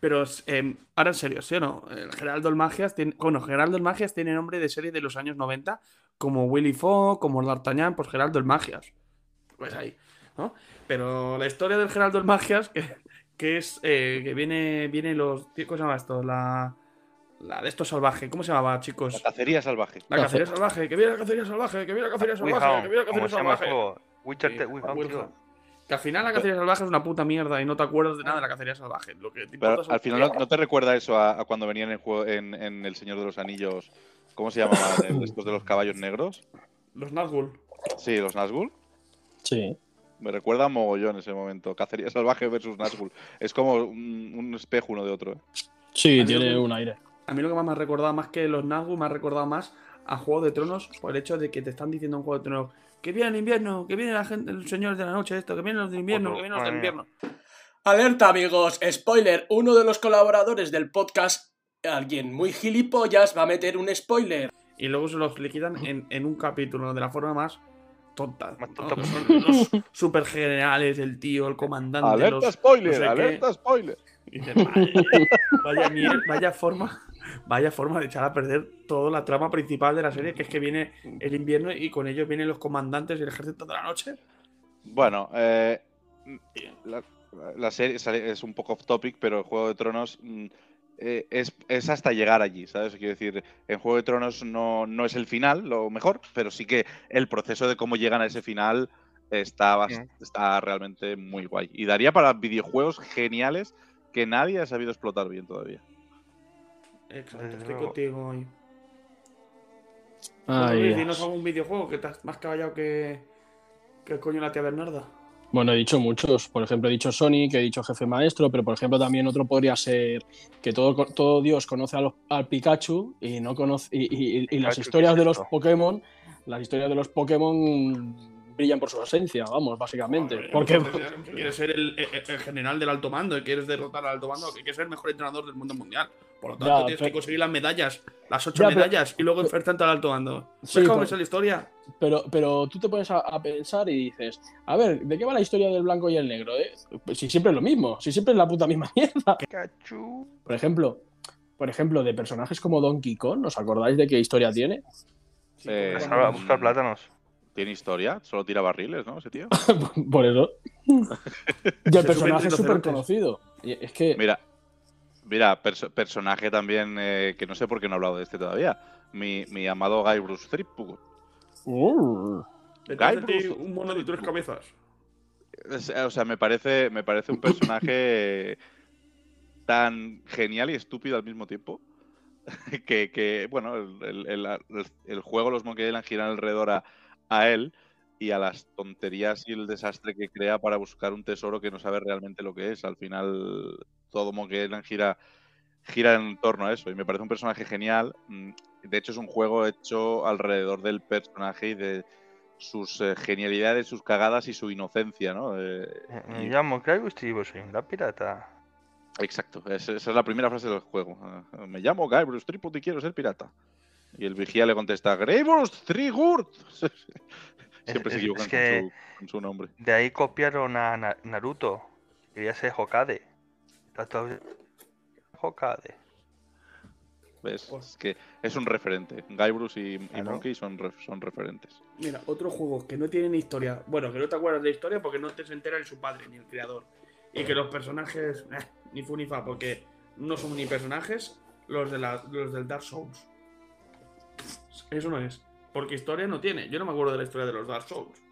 Pero eh, ahora en serio, ¿sí o no? El Geraldo el Magias tiene. Bueno, Geraldo el Magias tiene nombre de serie de los años 90, como Willy Fogg, como D'Artagnan, pues Geraldo el Magias. Pues ahí, ¿no? Pero la historia del Geraldo el Magias, que, que es. eh, que viene. Viene los. ¿Cómo se llama esto? La. La de esto salvaje. ¿Cómo se llamaba, chicos? La cacería salvaje. La cacería salvaje, que viene la cacería salvaje, que viene la cacería salvaje, que viene la ¿Cómo cacería salvaje. Que al final la cacería salvaje es una puta mierda y no te acuerdas de nada de la cacería salvaje. Lo que te importa Pero al final no, te recuerda eso a, a cuando venían en, el juego, en, en El Señor de los Anillos. ¿Cómo se llamaban estos de los caballos negros? Los Nazgûl. Sí, los Nazgûl. Sí. Me recuerda a mogollón ese momento. Cacería salvaje versus Nazgûl. Es como un, un espejo uno de otro. ¿eh? Sí, tiene un aire. A mí lo que más me ha recordado, más que los Nazgûl, me ha recordado más a Juego de Tronos por el hecho de que te están diciendo en Juego de Tronos que viene el invierno, que viene la gente, el señor de la noche, esto, que vienen los de invierno, que vienen los de invierno. Alerta amigos, spoiler, uno de los colaboradores del podcast, alguien muy gilipollas, va a meter un spoiler. Y luego se los liquidan en, en un capítulo de la forma más tonta. Más ¿no? tonta son los super generales, el tío, el comandante. ¡Alerta los- spoiler! no sé qué. ¡Alerta spoiler! Y dices, vaya, vaya, forma, vaya forma de echar a perder toda la trama principal de la serie, que es que viene el invierno y con ellos vienen los comandantes y el ejército de la noche. Bueno, eh, la, la serie es un poco off topic, pero el Juego de Tronos mm, eh, es, es hasta llegar allí, ¿sabes? Quiero decir, en Juego de Tronos no, no es el final, lo mejor, pero sí que el proceso de cómo llegan a ese final está, bast- está realmente muy guay. Y daría para videojuegos geniales que nadie ha sabido explotar bien todavía. Exacto, estoy contigo hoy. Dios. dinos algún videojuego que estás más caballado que, que el coño de la tía Bernarda. Bueno, he dicho muchos. Por ejemplo, he dicho Sonic, he dicho Jefe Maestro, pero por ejemplo también otro podría ser que todo, todo Dios conoce a los- al Pikachu y no conoce y, y- y las historias ¿qué es de los? Pokémon, las historias de los Pokémon brillan por su ausencia, vamos, básicamente. Porque que quieres ser el, el- el general del alto mando, y quieres derrotar al alto mando, que quieres ser el mejor entrenador del mundo mundial. Por lo tanto, Ya, tienes pero- que conseguir las medallas, las ocho Ya, pero- medallas, y luego enfrentarte al alto mando. Sí, ¿Sabes cómo pero- es la historia? Pero, pero tú te pones a, a pensar y dices, a ver, ¿de qué va la historia del blanco y el negro? eh? Pues si siempre es lo mismo, si siempre es la puta misma mierda. Pikachu. Por ejemplo, por ejemplo, de personajes como Donkey Kong, ¿os acordáis de qué historia tiene? Eh, Pues ahora a buscar plátanos. Tiene historia, solo tira barriles, ¿no? Ese tío. Por eso. y el personaje es súper conocido. Es que. Mira, mira, perso- personaje también eh, que no sé por qué no he hablado de este todavía. Mi, mi amado Guy Bruce Threepwood. Uh, Detrás de Guy ti, Bruce- un mono de tres cabezas. Es- O sea, me parece, me parece un personaje tan genial y estúpido al mismo tiempo. Que, que, bueno, el, el- el- el juego, los Monkey Island giran alrededor a, a él y a las tonterías y el desastre que crea para buscar un tesoro que no sabe realmente lo que es. Al final, todo Monkey gira, gira en torno a eso y me parece un personaje genial. Mm, De hecho, es un juego hecho alrededor del personaje y de sus eh, genialidades, sus cagadas y su inocencia, ¿no? Eh, Eh, Me y- llamo Guybrush y soy la pirata. Exacto, es- esa es la primera frase del juego. Eh, Me llamo Guybrush Threepwood y quiero ser pirata. Y el vigía le contesta, Guybrush Threepwood. Siempre se es equivocan que- con, su, con su nombre. De ahí copiaron a Na- Naruto. Quería ser Hokage. Hokage. ¿Ves? Es que es un referente. Guybrush y. Monkey son, son referentes. Mira, otro juego que no tiene ni historia. Bueno, que no te acuerdas de la historia porque no te se entera ni su padre ni el creador. Y que los personajes, eh, ni fu ni fa, porque no son ni personajes los, de la- los del Dark Souls. Eso no es. Porque historia no tiene. Yo no me acuerdo de la historia de los Dark Souls.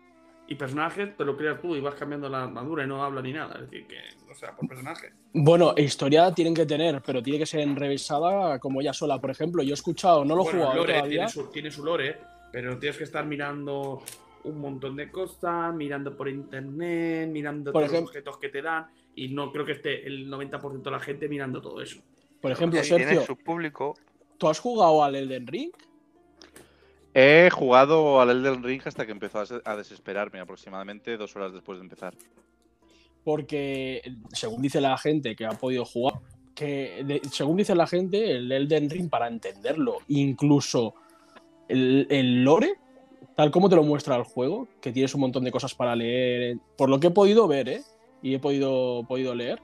Y personajes te lo creas tú y vas cambiando la armadura y no habla ni nada. Es decir, que, o sea, por personaje. Bueno, historia tienen que tener, pero tiene que ser enrevesada como ella sola. Por ejemplo, yo he escuchado, no lo he Bueno, jugado lore, todavía. tiene, su, tiene su lore, pero tienes que estar mirando un montón de cosas, mirando por internet, mirando Por todos los objetos que te dan, y no creo que esté el 90% de la gente mirando todo eso. Por ejemplo, Sergio, su público. ¿tú has jugado al Elden Ring? He jugado al Elden Ring hasta que empezó a se- a desesperarme, aproximadamente dos horas después de empezar. Porque, según dice la gente que ha podido jugar, que según dice la gente, el Elden Ring, para entenderlo, incluso el, lore, tal como te lo muestra el juego, que tienes un montón de cosas para leer, por lo que he podido ver, ¿eh? y he podido, podido leer,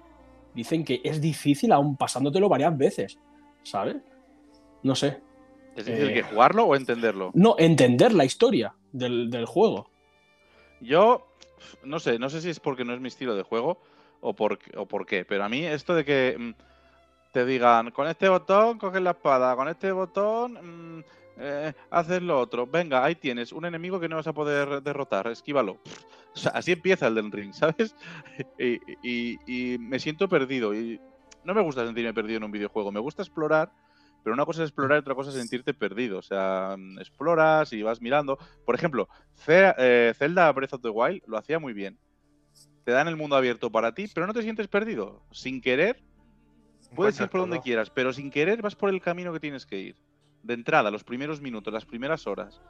dicen que es difícil aún pasándotelo varias veces, ¿sabes? No sé. ¿Es Eh. que jugarlo o entenderlo? No, entender la historia del, del juego. Yo no sé, no sé si es porque no es mi estilo de juego o por, o por qué, pero a mí esto de que mm, te digan con este botón coges la espada, con este botón mm, eh, haces lo otro, venga, ahí tienes un enemigo que no vas a poder derrotar, esquívalo. O sea, así empieza el del ring, ¿sabes? y, y- y me siento perdido y no me gusta sentirme perdido en un videojuego, me gusta explorar. Pero una cosa es explorar y otra cosa es sentirte perdido. O sea, mm, exploras y vas mirando. Por ejemplo, Ce- eh, Zelda Breath of the Wild lo hacía muy bien. Te dan el mundo abierto para ti, pero no te sientes perdido. Sin querer, puedes ir por donde quieras, pero sin querer vas por el camino que tienes que ir. De entrada, los primeros minutos, las primeras horas.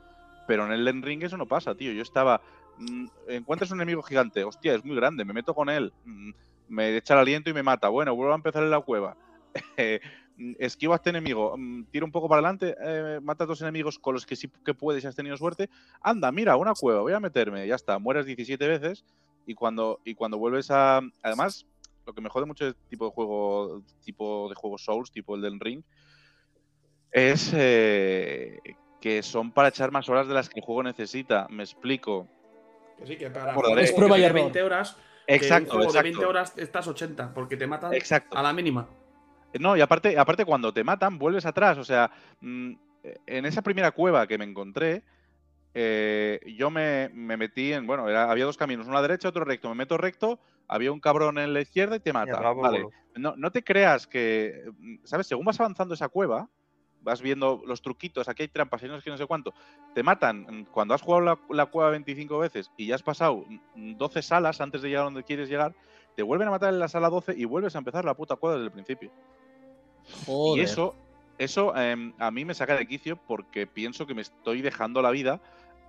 Pero en el Elden Ring eso no pasa, tío. Yo estaba. mm, encuentras un enemigo gigante, hostia, es muy grande, me meto con él. mm, me echa el aliento y me mata. Bueno, vuelvo a empezar en la cueva. Esquivo a este enemigo, mm, tiro un poco para adelante, eh, mata a dos enemigos con los que sí que puedes y has tenido suerte. Anda, mira, una cueva, voy a meterme, ya está, mueres 17 veces y cuando, y cuando vuelves a... Además, lo que me jode mucho de este tipo de juego, tipo de juego Souls, tipo el del Ring, es eh, que son para echar más horas de las que el juego necesita. Me explico. Que sí, que para Es prueba y tiene error. 20 horas, que un Exacto, juego de 20 exacto. horas estás 80, porque te matan Exacto. a la mínima. No, y aparte, aparte cuando te matan, vuelves atrás. O sea, mm, en esa primera cueva que me encontré, eh, yo me, me metí en. Bueno, era- había dos caminos, uno a la derecha, otro recto. Me meto recto, había un cabrón en la izquierda y te mata. Vale. No, no te creas que. mm, ¿Sabes? Según vas avanzando esa cueva, vas viendo los truquitos, aquí hay trampas y no sé no sé cuánto. Te matan mm, cuando has jugado la, la cueva 25 veces y ya has pasado mm, 12 salas antes de llegar a donde quieres llegar, te vuelven a matar en la sala 12 y vuelves a empezar la puta cueva desde el principio. Joder. Y eso, eso em, a mí me saca de quicio porque pienso que me estoy dejando la vida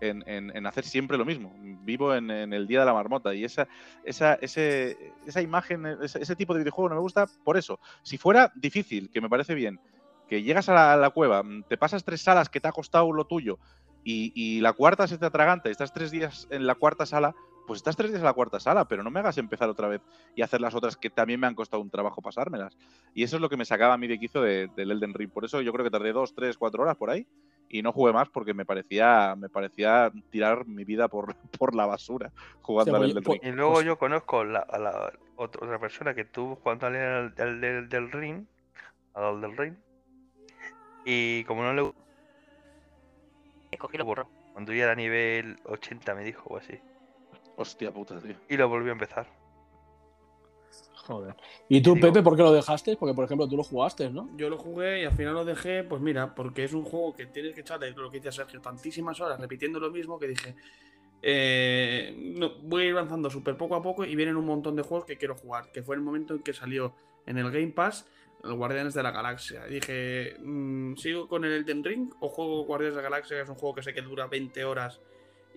en, en- en hacer siempre lo mismo. Vivo en, en el día de la marmota y esa, esa, ese- esa imagen, ese, ese tipo de videojuego no me gusta por eso. Si fuera difícil, que me parece bien, que llegas a la, a la cueva, mm, te pasas tres salas que te ha costado lo tuyo y, y la cuarta se te atraganta y estás tres días en la cuarta sala, pues estás tres días en la cuarta sala, pero no me hagas empezar otra vez y hacer las otras que también me han costado un trabajo pasármelas. Y eso es lo que me sacaba a mí de quicio de- del Elden Ring. Por eso yo creo que tardé dos, tres, cuatro horas por ahí y no jugué más porque me parecía, me parecía tirar mi vida por, por la basura jugando Sí, al pues, Elden pues, Ring. Y luego Pues- yo conozco la- a la otra, otra persona que tuvo jugando al, al- al del, del ring, al del ring, y como no le gustó, Cogí lo cuando ya era nivel 80 me dijo o así, Hostia puta, tío. y lo volvió a empezar. Joder. ¿Y tú, Digo- Pepe, por qué lo dejaste? Porque, por ejemplo, tú lo jugaste, ¿no? Yo lo jugué y al final lo dejé, pues mira, porque es un juego que tienes que echarle lo que dice Sergio, tantísimas horas repitiendo lo mismo que dije. eh, no, voy a ir avanzando súper poco a poco y vienen un montón de juegos que quiero jugar. Que fue el momento en que salió en el Game Pass el Guardianes de la Galaxia. Dije, mm, ¿sigo con el Elden Ring o juego Guardianes de la Galaxia? Que es un juego que sé que dura 20 horas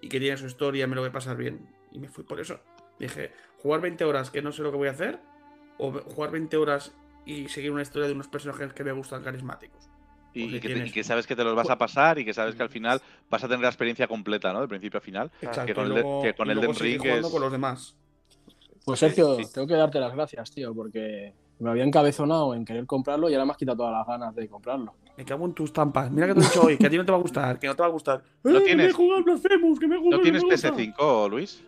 y que tiene su historia, me lo voy a pasar bien. Y me fui por eso. Dije, jugar 20 horas que no sé lo que voy a hacer o jugar 20 horas y seguir una historia de unos personajes que me gustan carismáticos. Y, que te- tienes- y que sabes que te los vas a pasar y que sabes que al final vas a tener la experiencia completa, ¿no? De principio a final. Exacto. que con y el de- luego, que con y el luego Ring jugando es- con los demás. Pues Sergio, Sí. tengo que darte las gracias, tío, porque me había encabezonado en querer comprarlo y ahora me has quitado todas las ganas de comprarlo. Me cago en tus tampas. Mira que te he dicho hoy, que a ti no te va a gustar, que no te va a gustar. No ¡Eh, que tienes- me he jugado al Blasphemous, que me he jugado ¿No tienes me gusta! PS5, Luis?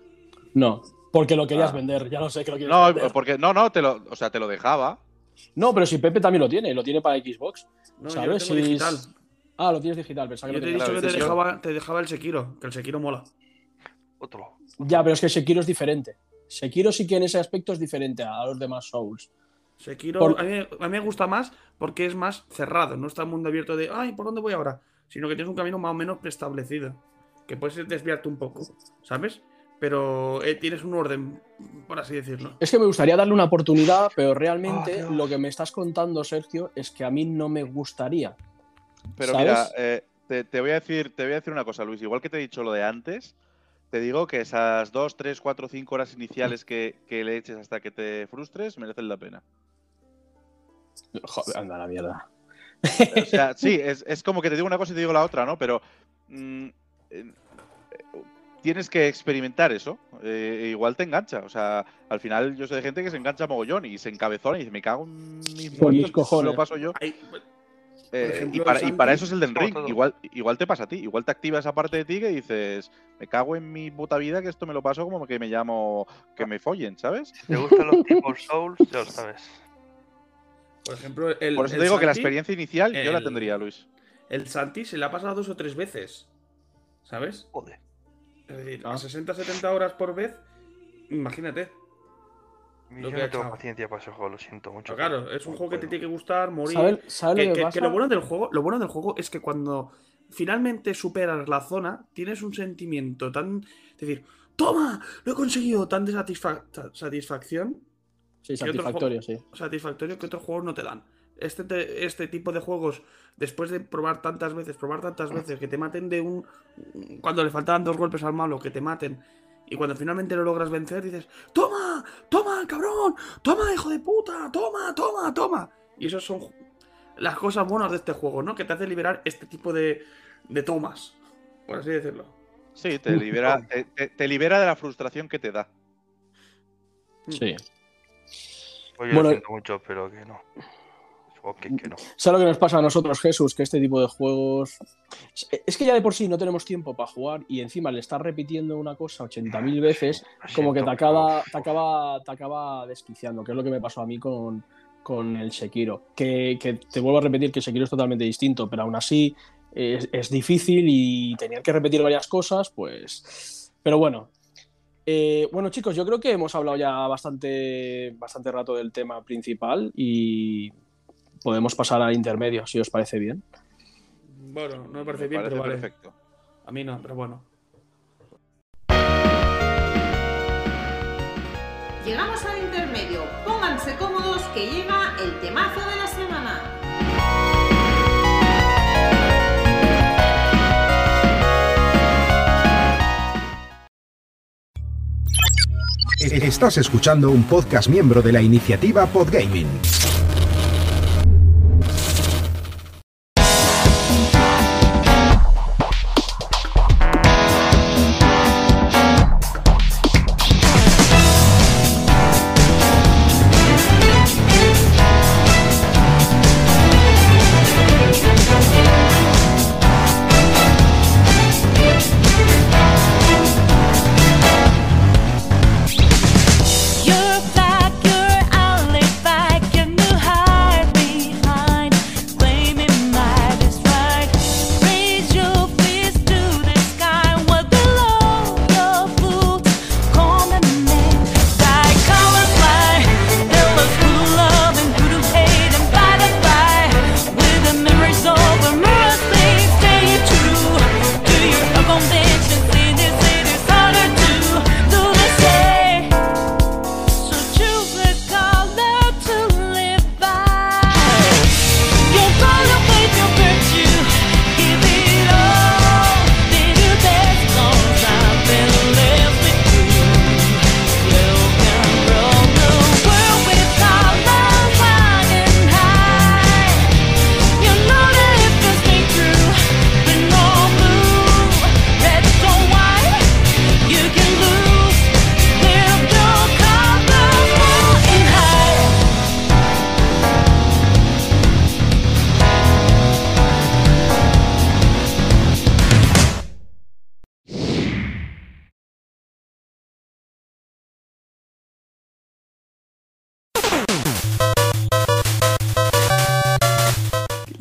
No, porque lo querías Ah. vender, ya lo sé que lo quieres No, vender. porque no, no, te lo, o sea, te lo dejaba. No, pero si Pepe también lo tiene, lo tiene para Xbox. No, yo lo ¿Sabes? tengo Si digital. es- Ah, lo tienes digital, pensaba que Yo lo te he dicho que dejaba, te dejaba el Sekiro, que el Sekiro mola. Otro. Ya, pero es que Sekiro es diferente. Sekiro sí que en ese aspecto es diferente a los demás Souls. Sekiro Por- a, mí, a mí me gusta más porque es más cerrado, no está el mundo abierto de, ay, ¿por dónde voy ahora? Sino que tienes un camino más o menos preestablecido, que puedes desviarte un poco, ¿sabes? Pero eh, tienes un orden, por así decirlo. Es que me gustaría darle una oportunidad, pero realmente lo que me estás contando, Sergio, es que a mí no me gustaría. Pero ¿Sabes? mira, eh, te, te voy a decir, te voy a decir una cosa, Luis. Igual que te he dicho lo de antes, te digo que esas 2, 3, 4, 5 horas iniciales que, que le eches hasta que te frustres merecen la pena. Joder, anda a la mierda. O sea, sí, es, es como que te digo una cosa y te digo la otra, ¿no? Pero mm, eh, tienes que experimentar eso. eh, igual te engancha. O sea, al final yo sé de gente que se engancha mogollón y se encabezona y dice, me cago en mis muertos, ¿cómo cojones. lo paso yo. Eh, ejemplo, y, para, y para Santi, eso es el Den Ring. Igual, igual te pasa a ti. Igual te activa esa parte de ti que dices, me cago en mi puta vida que esto me lo paso como que me llamo que me follen, ¿sabes? Si te gustan los tipos Souls, ya lo sabes. por ejemplo, el, Por eso el te digo que la experiencia inicial yo la tendría, Luis. El Santi se le ha pasado dos o tres veces. ¿Sabes? Joder. Es decir, Ah. a 60-70 horas por vez, imagínate. Yo Lo que no tengo paciencia para ese juego, lo siento mucho. Pero claro, es un juego que te tiene que gustar, morir. ¿Sabes sabe Que, lo que, que- pasa? que lo bueno del juego, lo bueno del juego es que cuando finalmente superas la zona, tienes un sentimiento tan. Es decir, ¡toma! ¡Lo he conseguido! Tan de satisfa- sa- satisfacción Sí, ¿qué otro satisfactorio, sí. satisfactorio que otros juegos no te dan. Este, te- este tipo de juegos, después de probar tantas veces, probar tantas veces, que te maten de un. Cuando le faltaban dos golpes al malo, que te maten. Y cuando finalmente lo logras vencer, dices: ¡Toma! ¡Toma, cabrón! ¡Toma, hijo de puta! ¡Toma, toma, toma! Y esas son las cosas buenas de este juego, ¿no? Que te hace liberar este tipo de, de tomas, por así decirlo. Sí, te libera, te, te- te libera de la frustración que te da. Sí. Oye, Bueno, lo siento mucho, pero que no. Ok, que no. ¿Sabes lo que nos pasa a nosotros, Jesús? Que este tipo de juegos. Es que ya de por sí no tenemos tiempo para jugar y encima le estás repitiendo una cosa 80.000 veces, Lo como que te acaba, te acaba, te acaba desquiciando, que es lo que me pasó a mí con, con el Sekiro. Que, que te vuelvo a repetir que Sekiro es totalmente distinto, pero aún así es, es difícil y tener que repetir varias cosas, pues. Pero bueno. Eh, bueno, chicos, yo creo que hemos hablado ya bastante, bastante rato del tema principal y podemos pasar al intermedio, si os parece bien. Bueno, no me parece Me bien, parece pero vale. perfecto. A mí no, pero bueno. Llegamos al intermedio. Pónganse cómodos que llega el temazo de la semana. Estás escuchando un podcast miembro de la iniciativa Podgaming.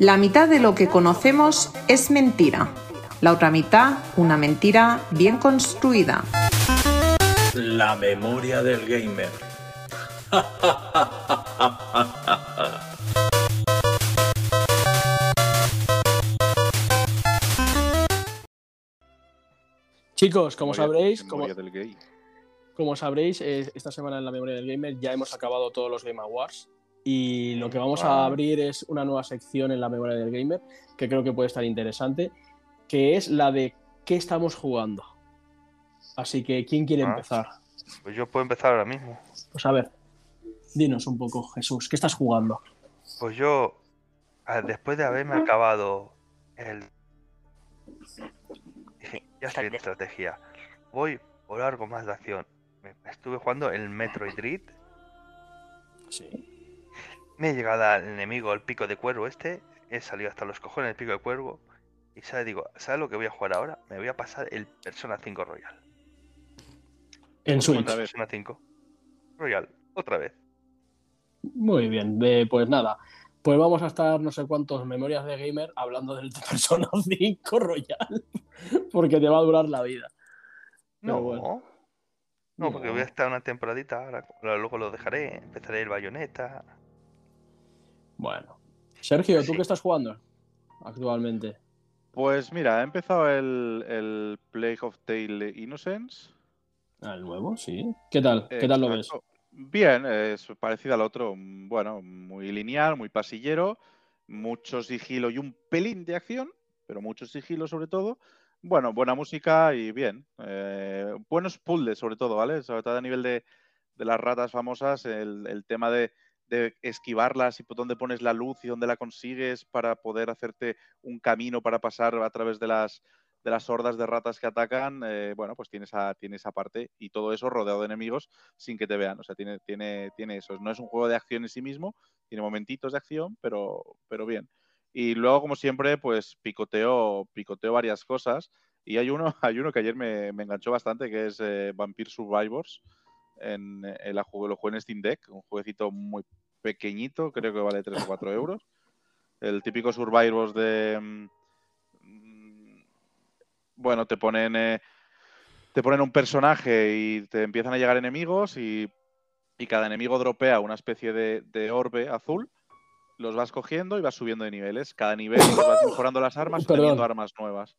La mitad de lo que conocemos es mentira. La otra mitad, una mentira bien construida. La memoria del gamer. Chicos, como Memoria- sabréis, como, memoria del gay. como sabréis, eh, esta semana en la memoria del gamer ya hemos acabado todos los Game Awards y lo que vamos a abrir es una nueva sección en la memoria del gamer que creo que puede estar interesante que es la de qué estamos jugando. Así que, ¿quién quiere Ah. empezar? Pues yo puedo empezar ahora mismo. Pues a ver, dinos un poco, Jesús, ¿qué estás jugando? Pues yo, después de haberme acabado el... Ya estoy en estrategia. Voy por algo más de acción. Estuve jugando el Metroid Dread. Sí. Me he llegado al enemigo, el pico de cuervo este. He salido hasta los cojones del pico de cuervo. Y ¿sabes? digo, ¿sabes lo que voy a jugar ahora? Me voy a pasar el Persona 5 Royal. En Switch. Persona 5 Royal, otra vez. Muy bien, eh, pues nada. Pues vamos a estar no sé cuántos memorias de gamer hablando del Persona 5 Royal, porque te va a durar la vida. No, bueno. no, porque voy a estar una temporadita, ahora, luego lo dejaré, empezaré el bayoneta. Bueno. Sergio, ¿tú qué estás jugando actualmente? Pues mira, he empezado el, el Plague of Tale Innocence. Ah, ¿El nuevo? Sí. ¿Qué tal? ¿Qué tal lo ves? Bien, es parecido al otro. Bueno, muy lineal, muy pasillero, mucho sigilo y un pelín de acción, pero mucho sigilo sobre todo. Bueno, buena música y bien. Eh, buenos puzzles sobre todo, ¿vale? Sobre todo a nivel de, de las ratas famosas, el, el tema de, de esquivarlas y dónde pones la luz y dónde la consigues para poder hacerte un camino para pasar a través de las, de las hordas de ratas que atacan, eh, bueno, pues tiene esa, esa parte y todo eso rodeado de enemigos sin que te vean. O sea, tiene, tiene, tiene eso. No es un juego de acción en sí mismo, tiene momentitos de acción, pero, pero bien. Y luego, como siempre, pues picoteo, picoteo varias cosas. Y hay uno, hay uno que ayer me, me enganchó bastante, que es eh, Vampire Survivors. En, en la juego, lo jugué en Steam Deck, un jueguecito muy pequeñito, creo que vale 3 o 4 euros. El típico Survivors de. mm, Bueno, te ponen. eh, te ponen un personaje y te empiezan a llegar enemigos y, y cada enemigo dropea una especie de, de orbe azul. Los vas cogiendo y vas subiendo de niveles. Cada nivel pues, vas mejorando las armas, Perdón. teniendo armas nuevas.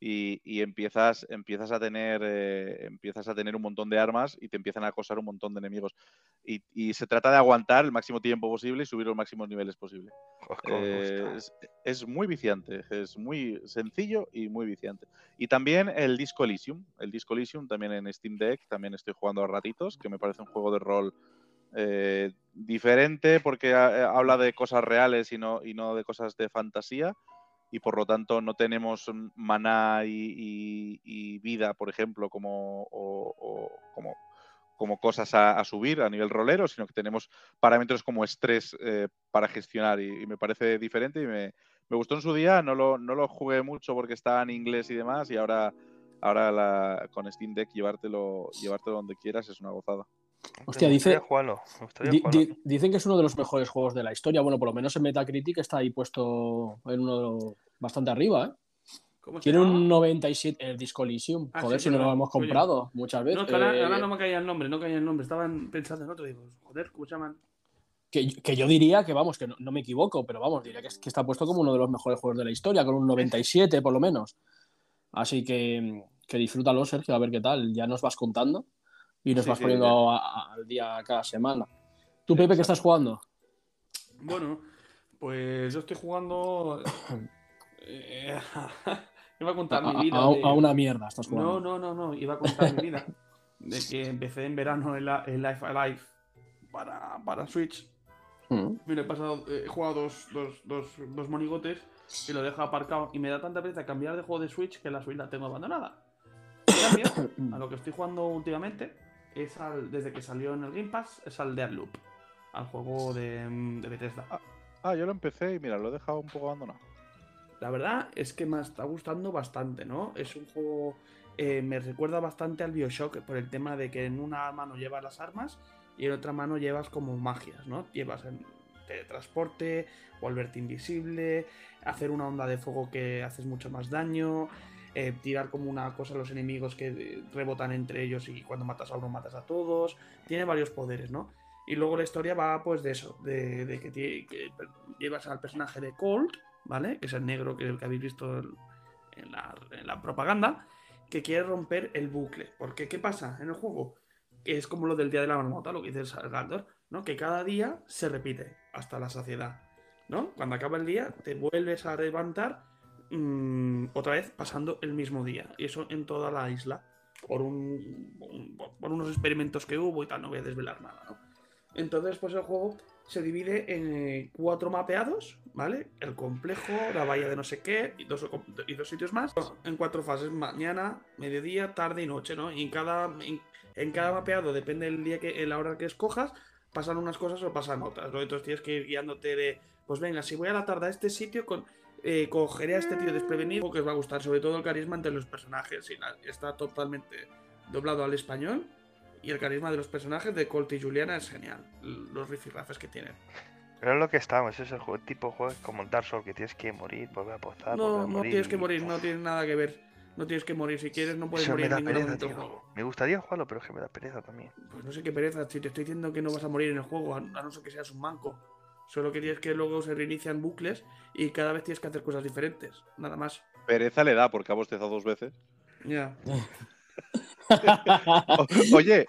Y, y empiezas, empiezas, a tener, eh, empiezas a tener un montón de armas y te empiezan a acosar un montón de enemigos. Y, y se trata de aguantar el máximo tiempo posible y subir los máximos niveles posible. Eh, es, es muy viciante, es muy sencillo y muy viciante. Y también el Disco Elysium, el Disco Elysium también en Steam Deck, también estoy jugando a ratitos, que me parece un juego de rol eh, diferente porque ha- eh, habla de cosas reales y no, y no de cosas de fantasía. Y por lo tanto no tenemos mm, maná y, y- vida, por ejemplo, como, como, cosas a, subir a nivel rolero, sino que tenemos parámetros como estrés eh, para gestionar y, y me parece diferente y me, me gustó en su día, no lo, no lo jugué mucho porque estaba en inglés y demás y ahora, ahora la- con Steam Deck llevártelo, llevártelo donde quieras es una gozada. Hostia, dice- jugarlo, Di- di- dicen que es uno de los mejores juegos de la historia. Bueno, por lo menos en Metacritic está ahí puesto en uno de los- bastante arriba, ¿eh? ¿Cómo se Tiene un llama? 97 el Disco Elysium. Ah, Joder, sí, si no lo hemos Oye. comprado muchas veces. No, que ahora, Eh, ahora no me caía el nombre, no caía el nombre. Estaban pensando en otro. Digo, joder, ¿cómo se llaman? que, que yo diría que, vamos, que no, no me equivoco, pero vamos, diría que, que está puesto como uno de los mejores juegos de la historia, con un 97 por lo menos. Así que, que disfrútalo, Sergio, a ver qué tal. Ya nos vas contando y nos Sí, vas sí, poniendo a- a- al día cada semana. ¿Tú, Pepe, qué estás jugando? Bueno, pues yo estoy jugando. eh, iba a contar A, mi vida. a- de- a una mierda estás No, jugando. no, no, no. Iba a contar mi vida. De que empecé en verano el, el Life Alive para, para Switch. Mm. He pasado, eh, he jugado dos, dos, dos, dos monigotes y lo dejo aparcado. Y me da tanta pereza cambiar de juego de Switch que la Switch la tengo abandonada. En cambio, a lo que estoy jugando últimamente es al, desde que salió en el Game Pass, es al Deadloop. Al juego de, mm, de Bethesda. Ah, yo lo empecé y mira, lo he dejado un poco abandonado. La verdad es que me está gustando bastante, ¿no? Es un juego. eh, me recuerda bastante al Bioshock por el tema de que en una mano llevas las armas y en otra mano llevas como magias, ¿no? Llevas el teletransporte, volverte invisible, hacer una onda de fuego que haces mucho más daño, eh, tirar como una cosa a los enemigos que eh, rebotan entre ellos y cuando matas a uno matas a todos. Tiene varios poderes, ¿no? Y luego la historia va pues de eso, de, que, llevas al personaje de Colt, ¿vale? Que es el negro que, que habéis visto en la, propaganda, que quiere romper el bucle. Porque, ¿qué pasa en el juego? Es como lo del día de la marmota, lo que dice el Galdor, ¿no? Que cada día se repite hasta la saciedad, ¿no? Cuando acaba el día, te vuelves a levantar mm, otra vez pasando el mismo día. Y eso en toda la isla. Por, un, por unos experimentos que hubo y tal, no voy a desvelar nada, ¿no? Entonces, pues el juego se divide en eh, cuatro mapeados, ¿vale? El complejo, la bahía de no sé qué y dos, y dos sitios más. En cuatro fases, mañana, mediodía, tarde y noche, ¿no? Y en cada, en cada mapeado, depende del día que, la hora que escojas, pasan unas cosas o pasan otras, ¿no? Entonces tienes que ir guiándote de, pues venga, si voy a la tarde a este sitio, con, eh, cogeré a este tío desprevenido, que os va a gustar, sobre todo el carisma entre los personajes. Está totalmente doblado al español. Y el carisma de los personajes de Colt y Juliana es genial. Los rifirrafes que tienen. Pero es lo que estamos, es el juego, tipo de juego como el Dark Souls que tienes que morir, volver a volver No, a no morir. tienes que morir, no Uf, tiene nada que ver. No tienes que morir. Si quieres, no puedes Eso morir me en ningún pereza, momento juego. Me gustaría jugarlo, pero es que me da pereza también. Pues no sé qué pereza. Si te estoy diciendo que no vas a morir en el juego, a no ser que seas un manco. Solo que tienes que luego se reinician bucles y cada vez tienes que hacer cosas diferentes. Nada más. Pereza le da porque ha bostezado dos veces. Ya. O- oye,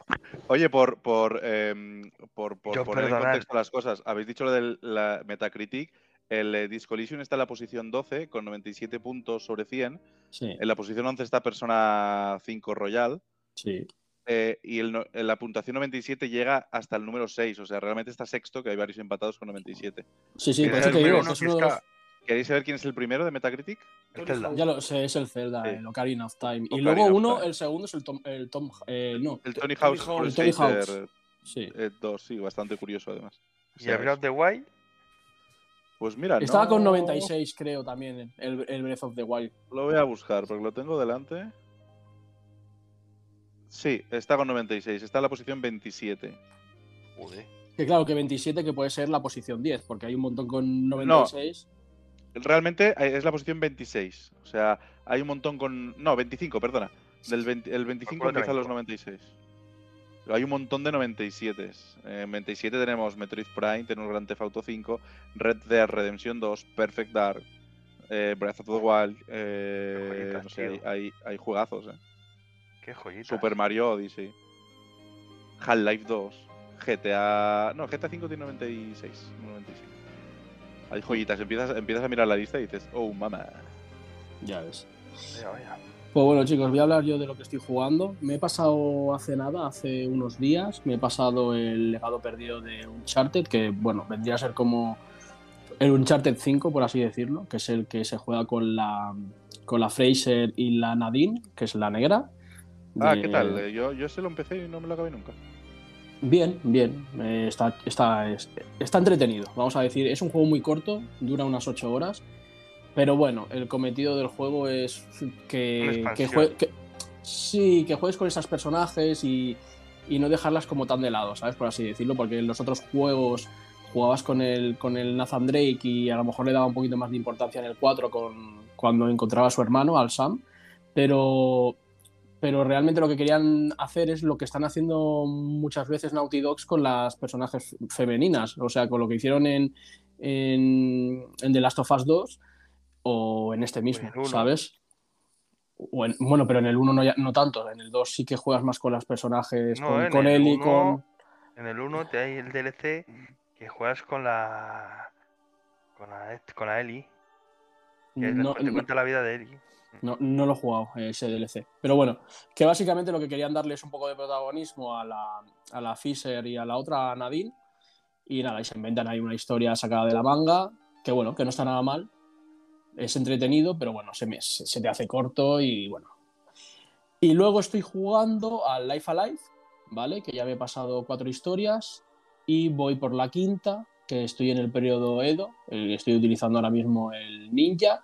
oye, por, por, em, por, por poner en contexto las cosas, habéis dicho lo de la Metacritic. El eh, Discollision está en la posición 12 con 97 puntos sobre 100. Sí, En la posición 11 está Persona 5 Royal. sí. Eh, y el no- en la puntuación 97 llega hasta el número 6. O sea, realmente está sexto, que hay varios empatados con 97. Sí, sí, Y por es eso el te digo es que uno de los- está- ¿Queréis saber quién es el primero de Metacritic? El Zelda. Ya lo sé, es el Zelda, Sí. el Ocarina of Time. Y luego uno, Time. el segundo es el Tom. El Tom eh, no, El Tony. Pro El Tony Hawk's. sí. 2, sí, bastante curioso además. ¿Y el Breath of the Wild? Pues mira, Estaba con no- 96, creo, también, el, el Breath of the Wild. Lo voy a buscar porque lo tengo delante. Sí, está con 96, está en la posición 27. Joder. Que claro, que 27 que puede ser la posición 10, porque hay un montón con 96. Realmente eh, es la posición 26. O sea, hay un montón con. No, 25, perdona. Del 20 el 25 Calcula empieza a los también. 96. Pero hay un montón de 97. Eh, En 27 tenemos Metroid Prime, tenemos Grand Theft Auto 5, Red Dead Redemption 2, Perfect Dark, eh, Breath of the Wild. eh, no sé, hay, hay, hay juegazos, eh. Qué joyita. Super Mario Odyssey. Half-Life 2. GTA. No, GTA 5 tiene 96. 97. Hay joyitas. Empiezas, empiezas a mirar la lista y dices, oh, mamá. Ya ves. Vaya, vaya. Pues bueno, chicos, voy a hablar yo de lo que estoy jugando. Me he pasado hace nada, hace unos días, me he pasado el legado perdido de Uncharted, que bueno, vendría a ser como el Uncharted 5, por así decirlo, que es el que se juega con la con la Fraser y la Nadine, que es la negra. Ah, ¿qué tal? Eh, Yo, yo se lo empecé y no me lo acabé nunca. Bien, bien. eh, está, está, es- está entretenido. Vamos a decir, es un juego muy corto, dura unas 8 horas. Pero bueno, el cometido del juego es que, que, expansión. jue- que- sí, que juegues con esas personajes y, y no dejarlas como tan de lado, ¿sabes? Por así decirlo, porque en los otros juegos jugabas con el, con el Nathan Drake y a lo mejor le daba un poquito más de importancia en el 4 con, cuando encontraba a su hermano, al Sam. Pero, pero realmente lo que querían hacer es lo que están haciendo muchas veces Naughty Dogs con las personajes femeninas, o sea, con lo que hicieron en, en, en The Last of Us 2 o en este mismo, en. ¿sabes? O en- bueno, pero en el 1 no, ya- no tanto, en el 2 sí que juegas más con las personajes, No, con, con con... En el 1 te hay el DLC que juegas con la. con la, con la Ellie. Que No, te cuenta la vida de Ellie. No, no lo he jugado ese DLC. Pero bueno, que básicamente lo que querían darle es un poco de protagonismo a la, a la Fisher y a la otra a Nadine. Y nada, y se inventan ahí una historia sacada de la manga, que bueno, que no está nada mal. Es entretenido, pero bueno, se, me- se, te hace corto y bueno. Y luego estoy jugando al Life Alive, ¿vale? Que ya me he pasado cuatro historias y voy por la quinta, que estoy en el periodo Edo, estoy utilizando ahora mismo el Ninja.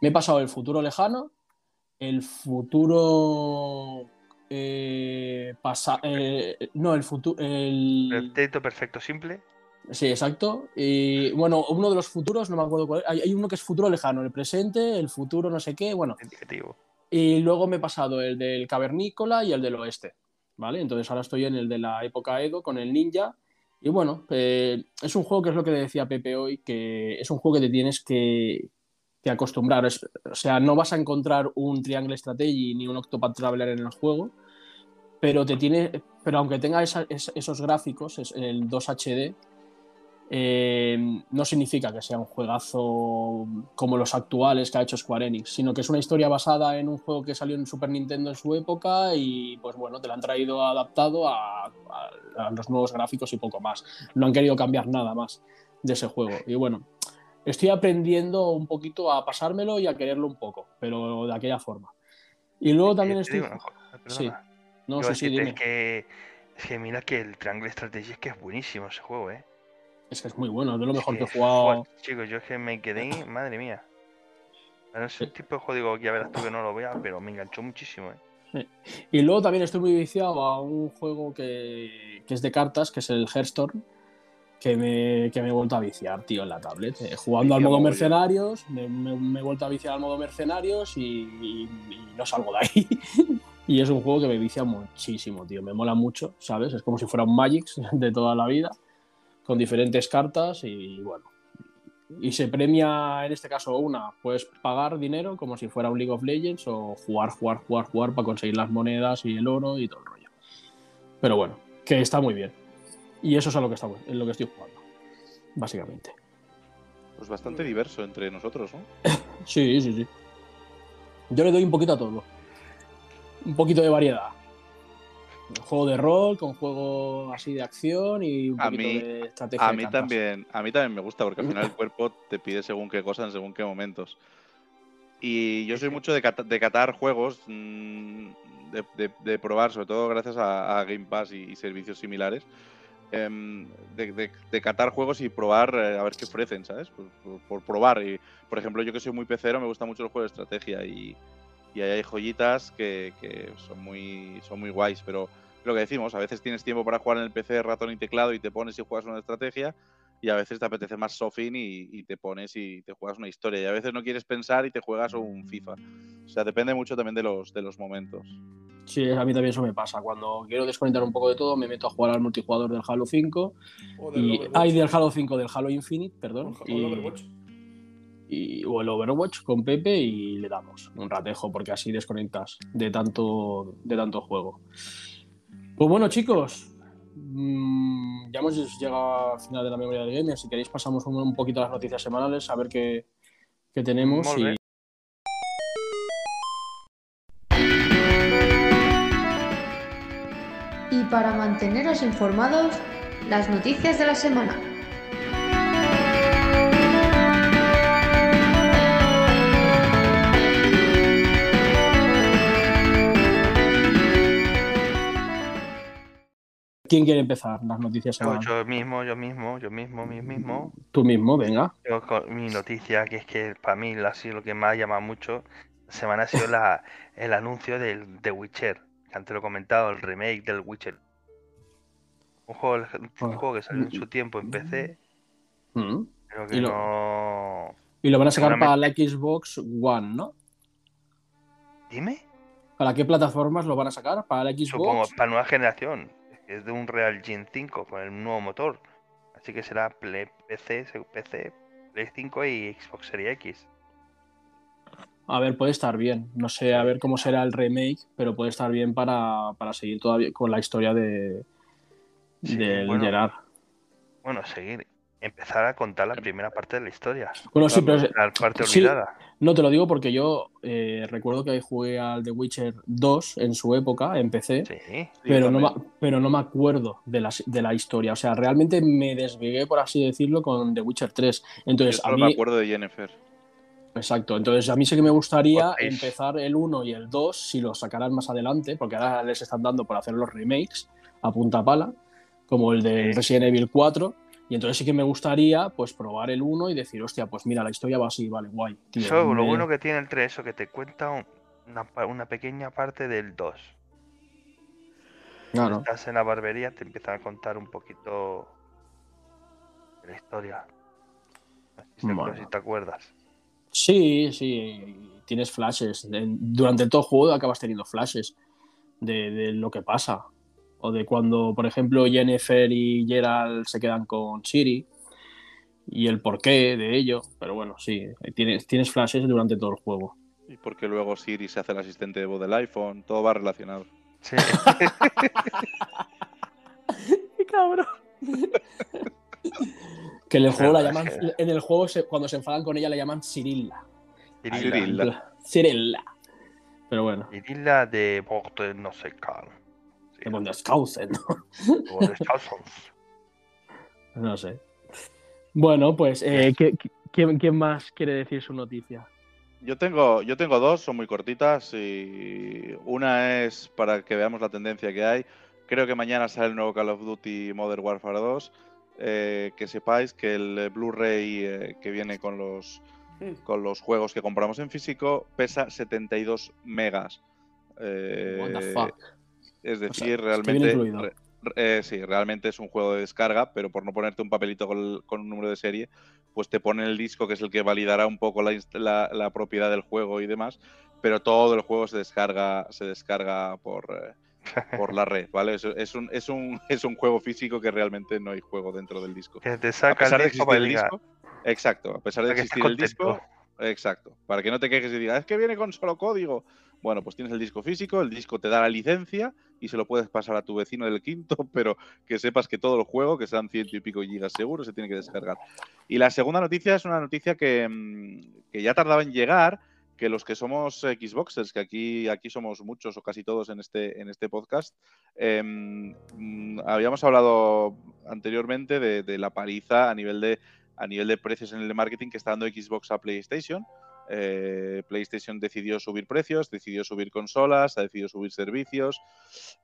Me he pasado el futuro lejano, el futuro eh, pasa- eh, no, el futuro el Pretérito perfecto simple. sí, exacto. Y bueno, uno de los futuros, no me acuerdo cuál. es. Hay, hay uno que es futuro lejano, el presente, el futuro, no sé qué, bueno. Indicativo. Y luego me he pasado el del cavernícola y el del oeste, ¿vale? Entonces ahora estoy en el de la época Edo con el ninja. Y bueno, eh, es un juego que es lo que decía Pepe hoy, que es un juego que te tienes que, que acostumbrar. Es- o sea, no vas a encontrar un Triangle Strategy ni un Octopath Traveler en el juego, pero te tiene, pero aunque tenga esos gráficos, es el 2 HD, eh, no significa que sea un juegazo como los actuales que ha hecho Square Enix, sino que es una historia basada en un juego que salió en Super Nintendo en su época y pues bueno, te lo han traído adaptado a los nuevos gráficos y poco más. No han querido cambiar nada más de ese juego. Y bueno, estoy aprendiendo un poquito a pasármelo y a quererlo un poco, pero de aquella forma. Y luego también estoy... digo Sí, no decirte, dime. es que, es que mira que el Triangle Strategy es que es buenísimo ese juego, ¿eh? Es que es muy bueno, es de lo mejor que he Es jugado. Chicos, yo es que me quedé, madre mía. Bueno, es un tipo de juego, ya verás tú que no lo veas, pero me enganchó muchísimo, ¿eh? Y luego también estoy muy viciado a un juego que, que es de cartas, que es el Hearthstone, que me, que me he vuelto a viciar, tío, en la tablet. Eh, jugando al modo mercenarios, me, me- me he vuelto a viciar al modo mercenarios y, y- y no salgo de ahí. y es un juego que me vicia muchísimo, tío. Me mola mucho, ¿sabes? Es como si fuera un Magix de toda la vida, con diferentes cartas y bueno. Y se premia, en este caso, una, puedes pagar dinero como si fuera un League of Legends o jugar, jugar, jugar, jugar para conseguir las monedas y el oro y todo el rollo. Pero bueno, que está muy bien. Y eso es a lo que, estamos, en lo que estoy jugando, básicamente. Pues bastante diverso entre nosotros, ¿no? Sí, sí, sí. Yo le doy un poquito a todo. Un poquito de variedad. Un juego de rol, con juego así de acción y un A poquito mí- de estrategia. A mí también, a mí también me gusta porque al final el cuerpo te pide según qué cosas en según qué momentos. Y yo soy mucho de, cata- de catar juegos, mm, de, de- de probar, sobre todo gracias a, a Game Pass y, y servicios similares, em, de, catar juegos y probar eh, a ver qué ofrecen, ¿sabes? Por, por- probar. Y, por ejemplo, yo que soy muy pecero, me gustan mucho los juegos de estrategia y, y ahí hay joyitas que, que son, muy, son muy guays, pero lo que decimos, a veces tienes tiempo para jugar en el PC ratón y teclado y te pones y juegas una estrategia y a veces te apetece más sofin y, y te pones y te juegas una historia y a veces no quieres pensar y te juegas un FIFA. O sea, depende mucho también de los, de los momentos. Sí, a mí también eso me pasa. Cuando quiero desconectar un poco de todo, me meto a jugar al multijugador del Halo 5. O del Y, ay, del Halo 5, del Halo Infinite, perdón. o el y- Overwatch. y- o el Overwatch con Pepe y le damos un ratejo porque así desconectas de tanto, de tanto juego. Pues bueno, chicos, mm, ya hemos llegado al final de la memoria del gamer. Si queréis, pasamos un, un poquito a las noticias semanales, a ver qué, qué tenemos. Molt y- bé. Y para manteneros informados, las noticias de la semana. ¿Quién quiere empezar las noticias Yo, semanales? yo mismo, yo mismo, yo mismo, mi mismo. Tú mismo, venga. Yo con mi noticia, que es que para mí ha sido lo que más llama mucho, la semana ha sido la, el anuncio del The Witcher, que antes lo he comentado, el remake del Witcher. Un juego, un juego que salió en su tiempo en PC, Mm. pero que Y lo- no... Y lo van a sacar para la Xbox One, ¿no? Dime, ¿Para qué plataformas lo van a sacar? ¿Para la Xbox? supongo, para nueva generación. Es de un Real Gen 5 con el nuevo motor. Así que será Play- PC, PC, Play 5 y Xbox Series X. A ver, puede estar bien. No sé a ver cómo será el remake, pero puede estar bien para, para seguir todavía con la historia de Sí, del bueno. Gerard. Bueno, seguir. Empezar a contar la primera parte de la historia. Bueno, sí, pero La parte sí. olvidada. no te lo digo porque yo eh, recuerdo que jugué al The Witcher 2 en su época, en PC, Sí. Sí, pero, yo no, también. pero no me acuerdo de la, de la historia. O sea, realmente me desvigué, por así decirlo, con The Witcher 3. Yo Entonces, a solo mí, me acuerdo de Jennifer. Exacto, entonces a mí sí que me gustaría empezar el 1 y el 2 si los sacaran más adelante, porque ahora les están dando por hacer los remakes a punta pala, como el de. Resident Evil 4, y entonces sí que me gustaría pues probar el 1 y decir, hostia, pues mira, la historia va así, vale, guay. tío, Eso, lo bueno que tiene el 3 eso que te cuenta un- una, pequeña parte del 2. Claro. Estás en la barbería, te empiezan a contar un poquito de la historia. Si, Bueno. te acuerdas. Sí, sí, tienes flashes. Durante todo el juego acabas teniendo flashes de, de lo que pasa. O de cuando, por ejemplo, Jennifer y Gerald se quedan con Siri y el porqué de ello. Pero bueno, sí, tienes, tienes flashes durante todo el juego. Y porque luego Siri se hace el asistente de voz del iPhone, todo va relacionado. Sí. ¡Qué cabrón! Que en el juego la llaman, en el juego se- cuando se enfadan con ella la llaman Cirilla. Cirila. Cirilla. Pero bueno, Cirila de Porte, no sé qué. De Bundeskausen, O de Chausons. no sé. Bueno, pues, eh, ¿qué- qué- ¿quién, quién más quiere decir su noticia? Yo tengo, yo tengo dos, son muy cortitas y una es para que veamos la tendencia que hay. Creo que mañana sale el nuevo Call of Duty Modern Warfare 2. Eh, que sepáis que el Blu-ray eh, que viene con los, con los juegos que compramos en físico pesa 72 megas. Eh, What the fuck. Es O sea, decir, realmente, eh, sí, realmente es un juego de descarga, pero por no ponerte un papelito con, el- con un número de serie, pues te ponen el disco que es el que validará un poco la, inst- la- la propiedad del juego y demás, pero todo el juego se descarga, se descarga por, eh, por la red, ¿vale? Es, es un, es, un, es un juego físico que realmente no hay juego dentro del disco. Que te A saca pesar de el disco existir para el disco, exacto, a pesar de Para que existir el disco, exacto, para que no te quejes y digas, es que viene con solo código. Bueno, pues tienes el disco físico, el disco te da la licencia y se lo puedes pasar a tu vecino del quinto, pero que sepas que todo el juego, que sean ciento y pico gigas seguro, se tiene que descargar. Y la segunda noticia es una noticia que, mm, que ya tardaba en llegar, que los que somos Xboxers, que aquí, aquí somos muchos o casi todos en este, en este podcast, em, mm, habíamos hablado anteriormente de, de la paliza a nivel de, a nivel de precios en el marketing que está dando Xbox a PlayStation. Eh, PlayStation decidió subir precios, decidió subir consolas, ha decidido subir servicios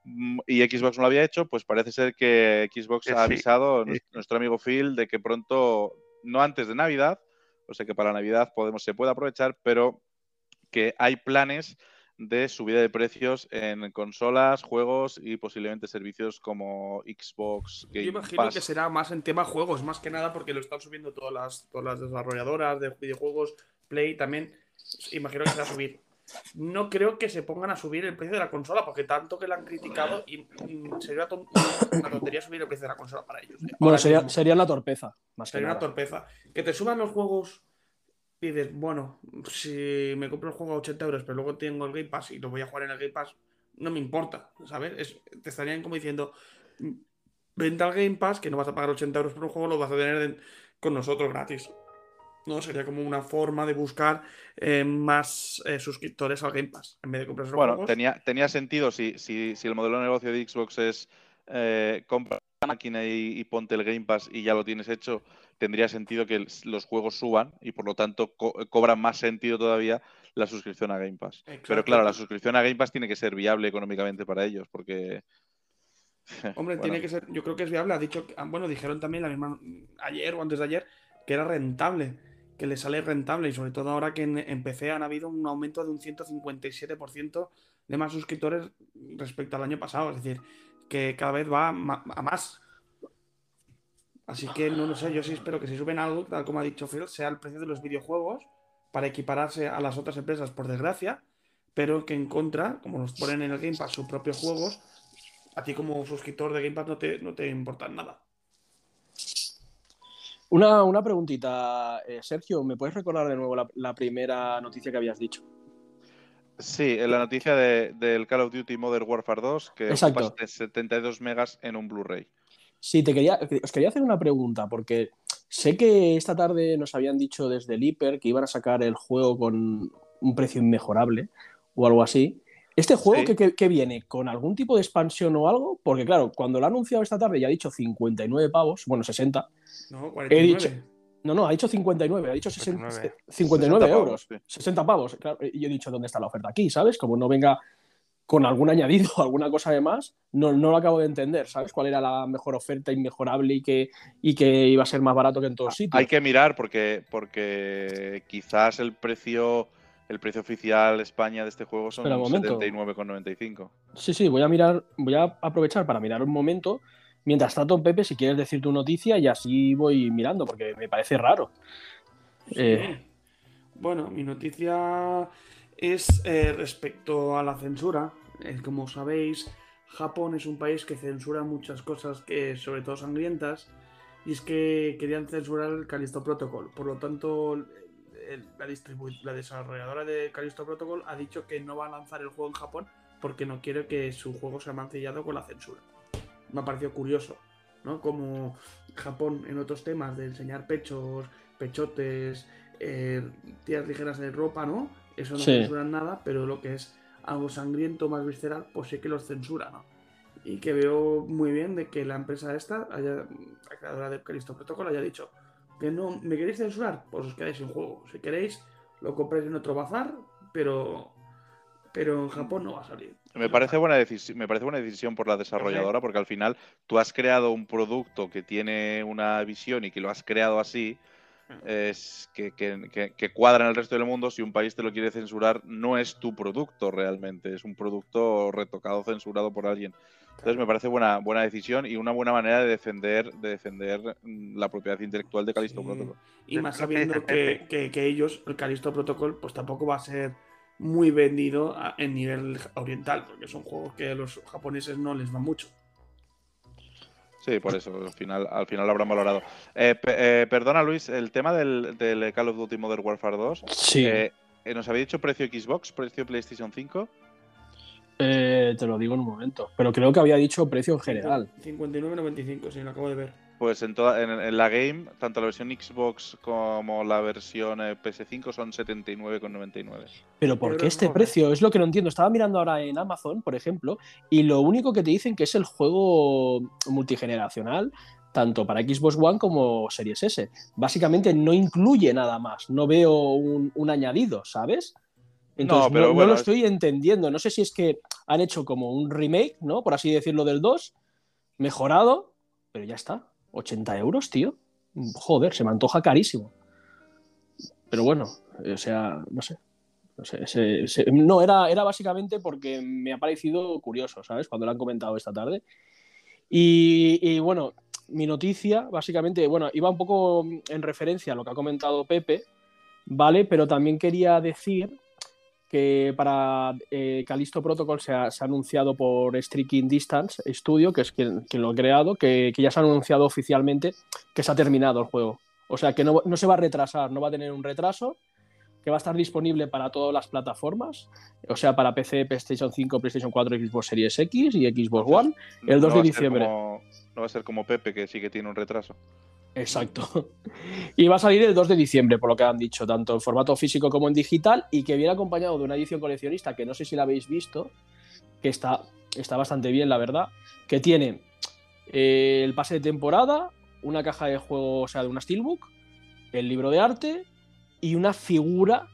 mm, y Xbox no lo había hecho, pues parece ser que Xbox Que ha avisado, Sí. nues- nuestro amigo Phil, de que pronto, no antes de Navidad, o sea que para Navidad podemos, se puede aprovechar, pero que hay planes de subida de precios en consolas, juegos y posiblemente servicios como Xbox Game Yo imagino Pass. que será más en tema juegos, más que nada porque lo están subiendo todas las, todas las desarrolladoras de videojuegos, Play también. Imagino que se va a subir. No creo que se pongan a subir el precio de la consola, porque tanto que la han criticado y mm, sería una tontería subir el precio de la consola para ellos. eh. Bueno, sería, sería una torpeza, más que Sería una nada. torpeza. Que te suban los juegos y dices, bueno, si me compro el juego a 80 euros, pero luego tengo el Game Pass y lo voy a jugar en el Game Pass, no me importa, ¿sabes? Es- te estarían como diciendo, "Mm, vente al Game Pass, que no vas a pagar 80 euros por un juego, lo vas a tener en- con nosotros gratis. ¿No? Sería como una forma de buscar eh, más eh, suscriptores al Game Pass, en vez de comprarse los Bueno, juegos. tenía, tenía sentido si, si, si el modelo de negocio de Xbox es eh, compra la máquina y, y ponte el Game Pass y ya lo tienes hecho, tendría sentido que los juegos suban y por lo tanto co- cobra más sentido todavía la suscripción a Game Pass. Pero claro, la suscripción a Game Pass tiene que ser viable económicamente para ellos porque... Hombre, Bueno, tiene que ser, yo creo que es viable. Ha dicho, ah, bueno, dijeron también la misma ayer o antes de ayer que era rentable, que le sale rentable y sobre todo ahora que en, en PC han habido un aumento de un 157% de más suscriptores respecto al año pasado. Es decir, que cada vez va a más. Así que no lo sé, yo sí espero que si suben algo, tal como ha dicho Phil, sea el precio de los videojuegos para equipararse a las otras empresas, por desgracia, pero que en contra, como nos ponen en el Game Pass sus propios juegos, a ti como suscriptor de Game Pass no te, no te importa nada. Una, una preguntita, eh, Sergio, ¿me puedes recordar de nuevo la, la primera noticia que habías dicho? Sí, en la noticia de- del Call of Duty Modern Warfare 2 que Exacto. ocupa 72 megas en un Blu-ray. Sí, te quería, os quería hacer una pregunta, porque sé que esta tarde nos habían dicho desde el Hiper que iban a sacar el juego con un precio inmejorable o algo así. ¿Este juego Sí. que, que- que viene con algún tipo de expansión o algo? Porque claro, cuando lo ha anunciado esta tarde ya ha dicho 59 pavos, bueno, 60. No, He 49. dicho, no, no, ha dicho 59, ha dicho 60, 59. 59 60 euros, pavos, sí. 60 pavos. Claro, y yo he dicho, ¿dónde está la oferta aquí? ¿Sabes? Como no venga con algún añadido, alguna cosa de más, no, no lo acabo de entender, ¿sabes? ¿Cuál era la mejor oferta inmejorable y que, y que iba a ser más barato que en todos sitios? Hay que mirar porque, porque quizás el precio el precio oficial España de este juego son Espera un momento. 79,95. Sí, sí, voy a mirar, voy a aprovechar para mirar un momento. Mientras tanto, Pepe, si quieres decir tu noticia y así voy mirando, porque me parece raro. Eh, Bueno, mi noticia es eh, respecto a la censura. Eh, como sabéis, Japón es un país que censura muchas cosas, que sobre todo sangrientas, y es que querían censurar el Callisto Protocol. Por lo tanto, el- la, la desarrolladora de Callisto Protocol ha dicho que no va a lanzar el juego en Japón porque no quiere que su juego sea mancillado con la censura. Me ha parecido curioso. ¿no? Como Japón en otros temas de enseñar pechos, pechotes, eh, tiras ligeras de ropa, ¿no? Eso no Sí. censuran nada, pero lo que es algo sangriento, más visceral, pues sí que los censura, ¿no? Y que veo muy bien de que la empresa esta, haya, la creadora de Callisto Protocol, haya dicho que no me queréis censurar, pues os quedáis sin juego. Si queréis, lo compréis en otro bazar, pero, pero en Japón no va a salir. Me parece buena decisión, me parece buena decisión por la desarrolladora, porque al final tú has creado un producto que tiene una visión y que lo has creado así, es que, que- que- que cuadra en el resto del mundo. Si un país te lo quiere censurar, no es tu producto realmente, es un producto retocado, censurado por alguien. Entonces me parece buena, buena decisión y una buena manera de defender, de defender mm, la propiedad intelectual de Callisto Sí. Protocol. Y más sabiendo que, que- que ellos, el Callisto Protocol, pues tampoco va a ser muy vendido a- en nivel oriental, porque son juegos que a los japoneses no les va mucho. Sí, por eso, al final, al final lo habrán valorado. Eh, pe- eh, perdona, Luis, el tema del, del Call of Duty Modern Warfare 2. Sí, eh, eh, ¿Nos habéis dicho precio Xbox, precio PlayStation 5? Eh, te lo digo en un momento. Pero creo que había dicho precio en general. 59.95, sí, lo acabo de ver. Pues en, toda, en, en la game, tanto la versión Xbox como la versión eh, PS5 son 79,99. Pero ¿por qué este no, precio? Es lo que no entiendo. Estaba mirando ahora en Amazon, por ejemplo, y lo único que te dicen que es el juego multigeneracional, tanto para Xbox One como Series S. Básicamente no incluye nada más. No veo un, un añadido, ¿sabes? Entonces no, pero no bueno, lo es- estoy entendiendo. No sé si es que han hecho como un remake, ¿no? Por así decirlo, del 2, mejorado, pero ya está. 80 euros, tío. Joder, se me antoja carísimo. Pero bueno, o sea, no sé. No, sé, se- se- no, era, era básicamente porque me ha parecido curioso, ¿sabes? Cuando lo han comentado esta tarde. Y, y, bueno, mi noticia, básicamente, bueno, iba un poco en referencia a lo que ha comentado Pepe, ¿vale? Pero también quería decir que para eh, Callisto Protocol se ha, se ha anunciado por Striking Distance Studio, que es quien, quien lo ha creado, que, que ya se ha anunciado oficialmente que se ha terminado el juego. O sea que no, no se va a retrasar, no va a tener un retraso, que va a estar disponible para todas las plataformas, o sea, para PC, PlayStation 5, PlayStation 4, Xbox Series X y Xbox One, el 2 No de diciembre. como- no va a ser como Pepe, que sí que tiene un retraso. Exacto. Y va a salir el 2 de diciembre, por lo que han dicho, tanto en formato físico como en digital, y que viene acompañado de una edición coleccionista que no sé si la habéis visto, que está, está bastante bien, la verdad, que tiene eh, el pase de temporada, una caja de juego, o sea, de una Steelbook, el libro de arte y una figura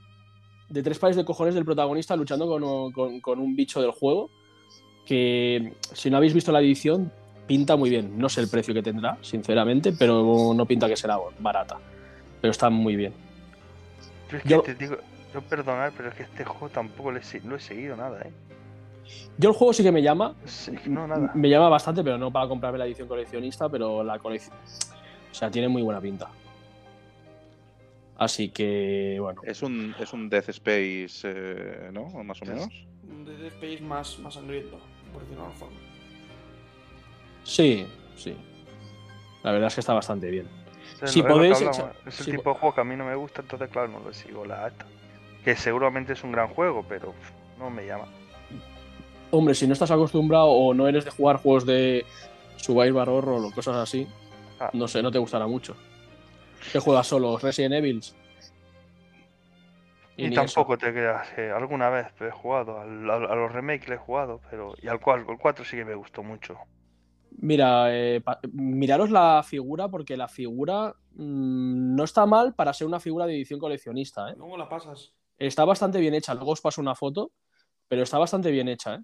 de tres pares de cojones del protagonista luchando con, con- con un bicho del juego, que si no habéis visto la edición, pinta muy bien. No sé el precio que tendrá, sinceramente, pero no pinta que será barata. Pero está muy bien. Yo es que Yo- te digo, yo perdonar, pero es que este juego tampoco le lo he seguido nada, ¿eh? Yo el juego sí que me llama. Sí, no, nada. Me llama bastante, pero no para comprarme la edición coleccionista, pero la colección. O sea, tiene muy buena pinta. Así que, bueno. Es un, es un Death Space, eh, ¿no? Más o menos. Un Dead Space más, más sangriento, por decirlo de alguna forma. Sí, sí. La verdad es que está bastante bien. Si podéis Es el si tipo po- de juego que a mí no me gusta, entonces claro, no lo sigo la alta. Que seguramente es un gran juego, pero no me llama. Hombre, si no estás acostumbrado o no eres de jugar juegos de Survivor Horror o cosas así, Ah. no sé, no te gustará mucho. ¿Qué juegas solo? ¿Resident Evil? Y, tampoco te creas, alguna vez he jugado, al- al- a, los remakes le he jugado, pero y al cual, el 4 sí que me gustó mucho. Mira, eh, miraros la figura porque la figura mm, no está mal para ser una figura de edición coleccionista. ¿eh? Luego la pasas. Está bastante bien hecha. Luego os paso una foto, pero está bastante bien hecha. ¿eh?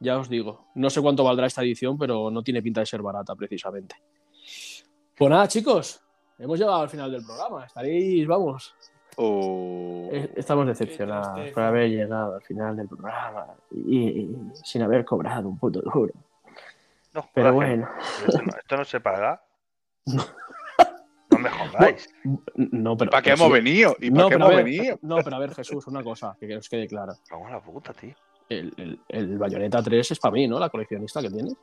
Ya os digo. No sé cuánto valdrá esta edición, pero no tiene pinta de ser barata precisamente. Pues nada, chicos. Hemos llegado al final del programa. Estaréis, vamos. O... Eh, Estamos decepcionados por haber llegado al final del programa y, y sin haber cobrado un puto duro. No, Pero bueno. Esto no, esto no se paga. No me jodáis. No, pero. ¿Para qué hemos sí. venido? ¿Y para No, qué hemos ver, venido? no, pero a ver, Jesús, una cosa que os quede clara. Vamos a la puta, tío. El, el, el Bayonetta 3 es para mí, ¿no? La coleccionista que tienes.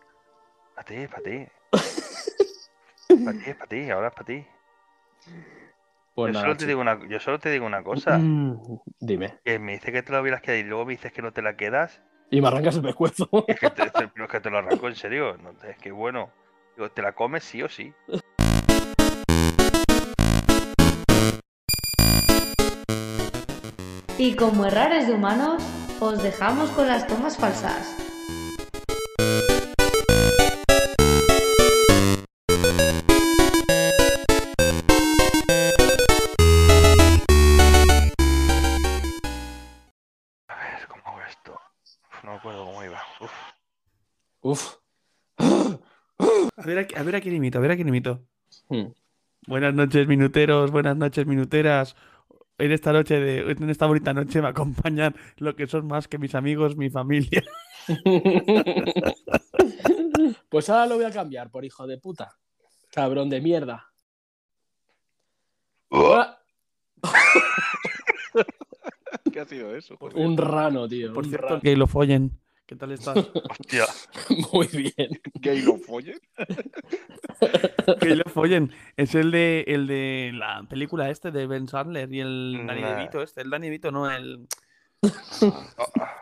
Para ti, para ti. Para ti, para ti, ahora es para ti. Pues yo, nada, solo te digo una, yo solo te digo una cosa. Mm, dime. Que me dice que te lo hubieras quedado y luego me dices que no te la quedas. Y me arrancas el pescuezo. Es que te, te- pero es que te lo arranco en serio. No, es que bueno. Digo, ¿te la comes sí o sí? Y como errares de humanos, os dejamos con las tomas falsas. Ver, a, a ver a quién imito, a ver a quién imito. Hmm. Buenas noches, minuteros, buenas noches, minuteras. En esta noche de, en esta bonita noche me acompañan lo que son más que mis amigos, mi familia. pues ahora lo voy a cambiar por hijo de puta. Cabrón de mierda. Ah, ¿Qué ha sido eso? joder? un rano, tío. Por un cierto, rano. que lo follen. ¿Qué tal estás? Hostia. Muy bien. ¿Gay lo follen? que lo follen. Es el de, el de la película este de Ben Sandler y el Danny Nah. DeVito, este, el Danny DeVito, no, el...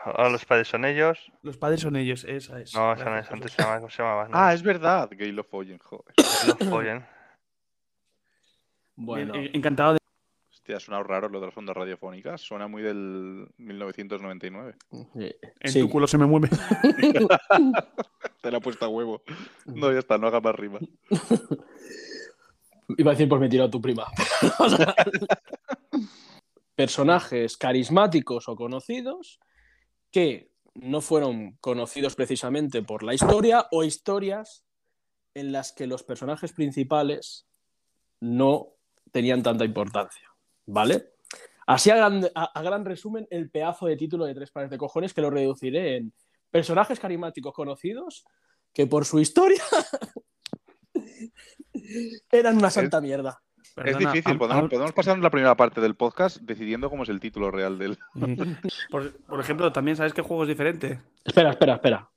Ahora los padres son ellos. Los padres son ellos, esa es. No, esa no es. Antes se llamaba, ¿cómo se llamaba? No, Ah, es verdad. Gay lo follen, joder. los follen. Bueno, Bien, eh, encantado de... Hostia, ha sonado raro lo de las ondas radiofónicas. Suena muy del 1999. eh, En sí. tu culo se me mueve. Te la he puesto a huevo. No, ya está, no haga más rima. Iba a decir, pues me tiró tu prima. O sea, personajes carismáticos o conocidos que no fueron conocidos precisamente por la historia o historias en las que los personajes principales no tenían tanta importancia. ¿Vale? Así a gran, a- a gran resumen el pedazo de título de tres pares de cojones que lo reduciré en personajes carismáticos conocidos que por su historia eran una santa mierda. es difícil. Podemos, podemos pasar la primera parte del podcast decidiendo cómo es el título real del. Por, por ejemplo, también sabes qué juego es diferente. Espera, espera, espera.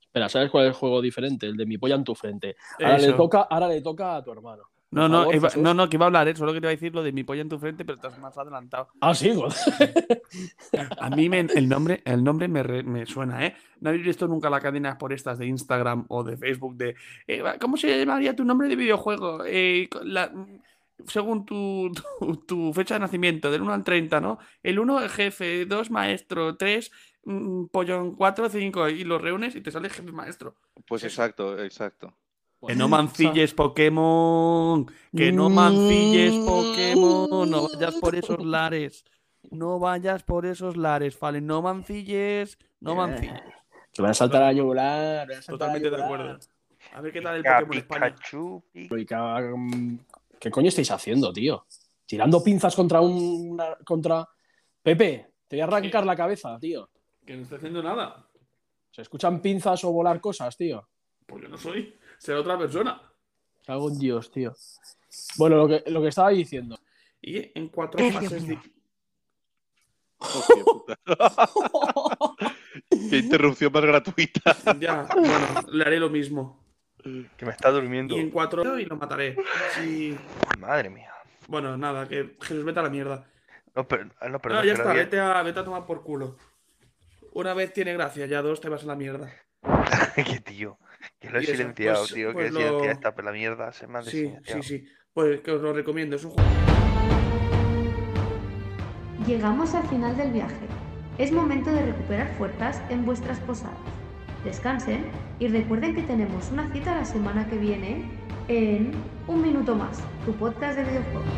Espera, ¿sabes cuál es el juego diferente? El de mi polla en tu frente. Ahora, le toca, ahora le toca a tu hermano. No, no, favor, iba- Jesús. no, no, que iba a hablar, ¿eh? solo que te iba a decir lo de mi polla en tu frente, pero estás más adelantado. Ah, sí. A mí me- el nombre, el nombre me, re- me suena, ¿eh? ¿No habéis visto nunca la cadena por estas de Instagram o de Facebook de eh, ¿cómo se llamaría tu nombre de videojuego? Eh, la- según tu, tu, tu fecha de nacimiento, del 1 al 30, ¿no? El 1 es jefe, 2 maestro, 3 mm, pollón, 4, 5 y los reúnes y te sale jefe maestro. Pues exacto, exacto. Que no mancilles Pokémon. Que no mancilles Pokémon. No vayas por esos lares. No vayas por esos lares, Fallen. No mancilles. No mancilles. Que van a saltar a a Totalmente de acuerdo. A ver qué tal el Pokémon España. Pikachu, mm, ¿Qué coño estáis haciendo, tío? Tirando pinzas contra un. contra. Pepe, te voy a arrancar la cabeza, tío. Que no estoy haciendo nada. ¿Se escuchan pinzas o volar cosas, tío? Pues yo no soy. Será otra persona. Cago en Dios, tío. Bueno, lo que, lo que estaba diciendo. Y en cuatro fases. Puta. Qué interrupción más gratuita. Ya, bueno, le haré lo mismo. que me está durmiendo. Y en cuatro y lo mataré. Sí. Madre mía. Bueno, nada, que Jesús vete a la mierda. No, pero, ah, no, No, perdón, ya está, vete a, vete a tomar por culo. Una vez tiene gracia, ya dos te vas a la mierda. que tío. Que lo he silenciado, pues- tío. pues que he silenciado lo- esta, pero la mierda se me ha Sí, sí, sí. Pues que os lo recomiendo, es un juego. Llegamos al final del viaje. Es momento de recuperar fuerzas en vuestras posadas. Descansen y recuerden que tenemos una cita la semana que viene en Un Minuto Más, tu podcast de videojuegos.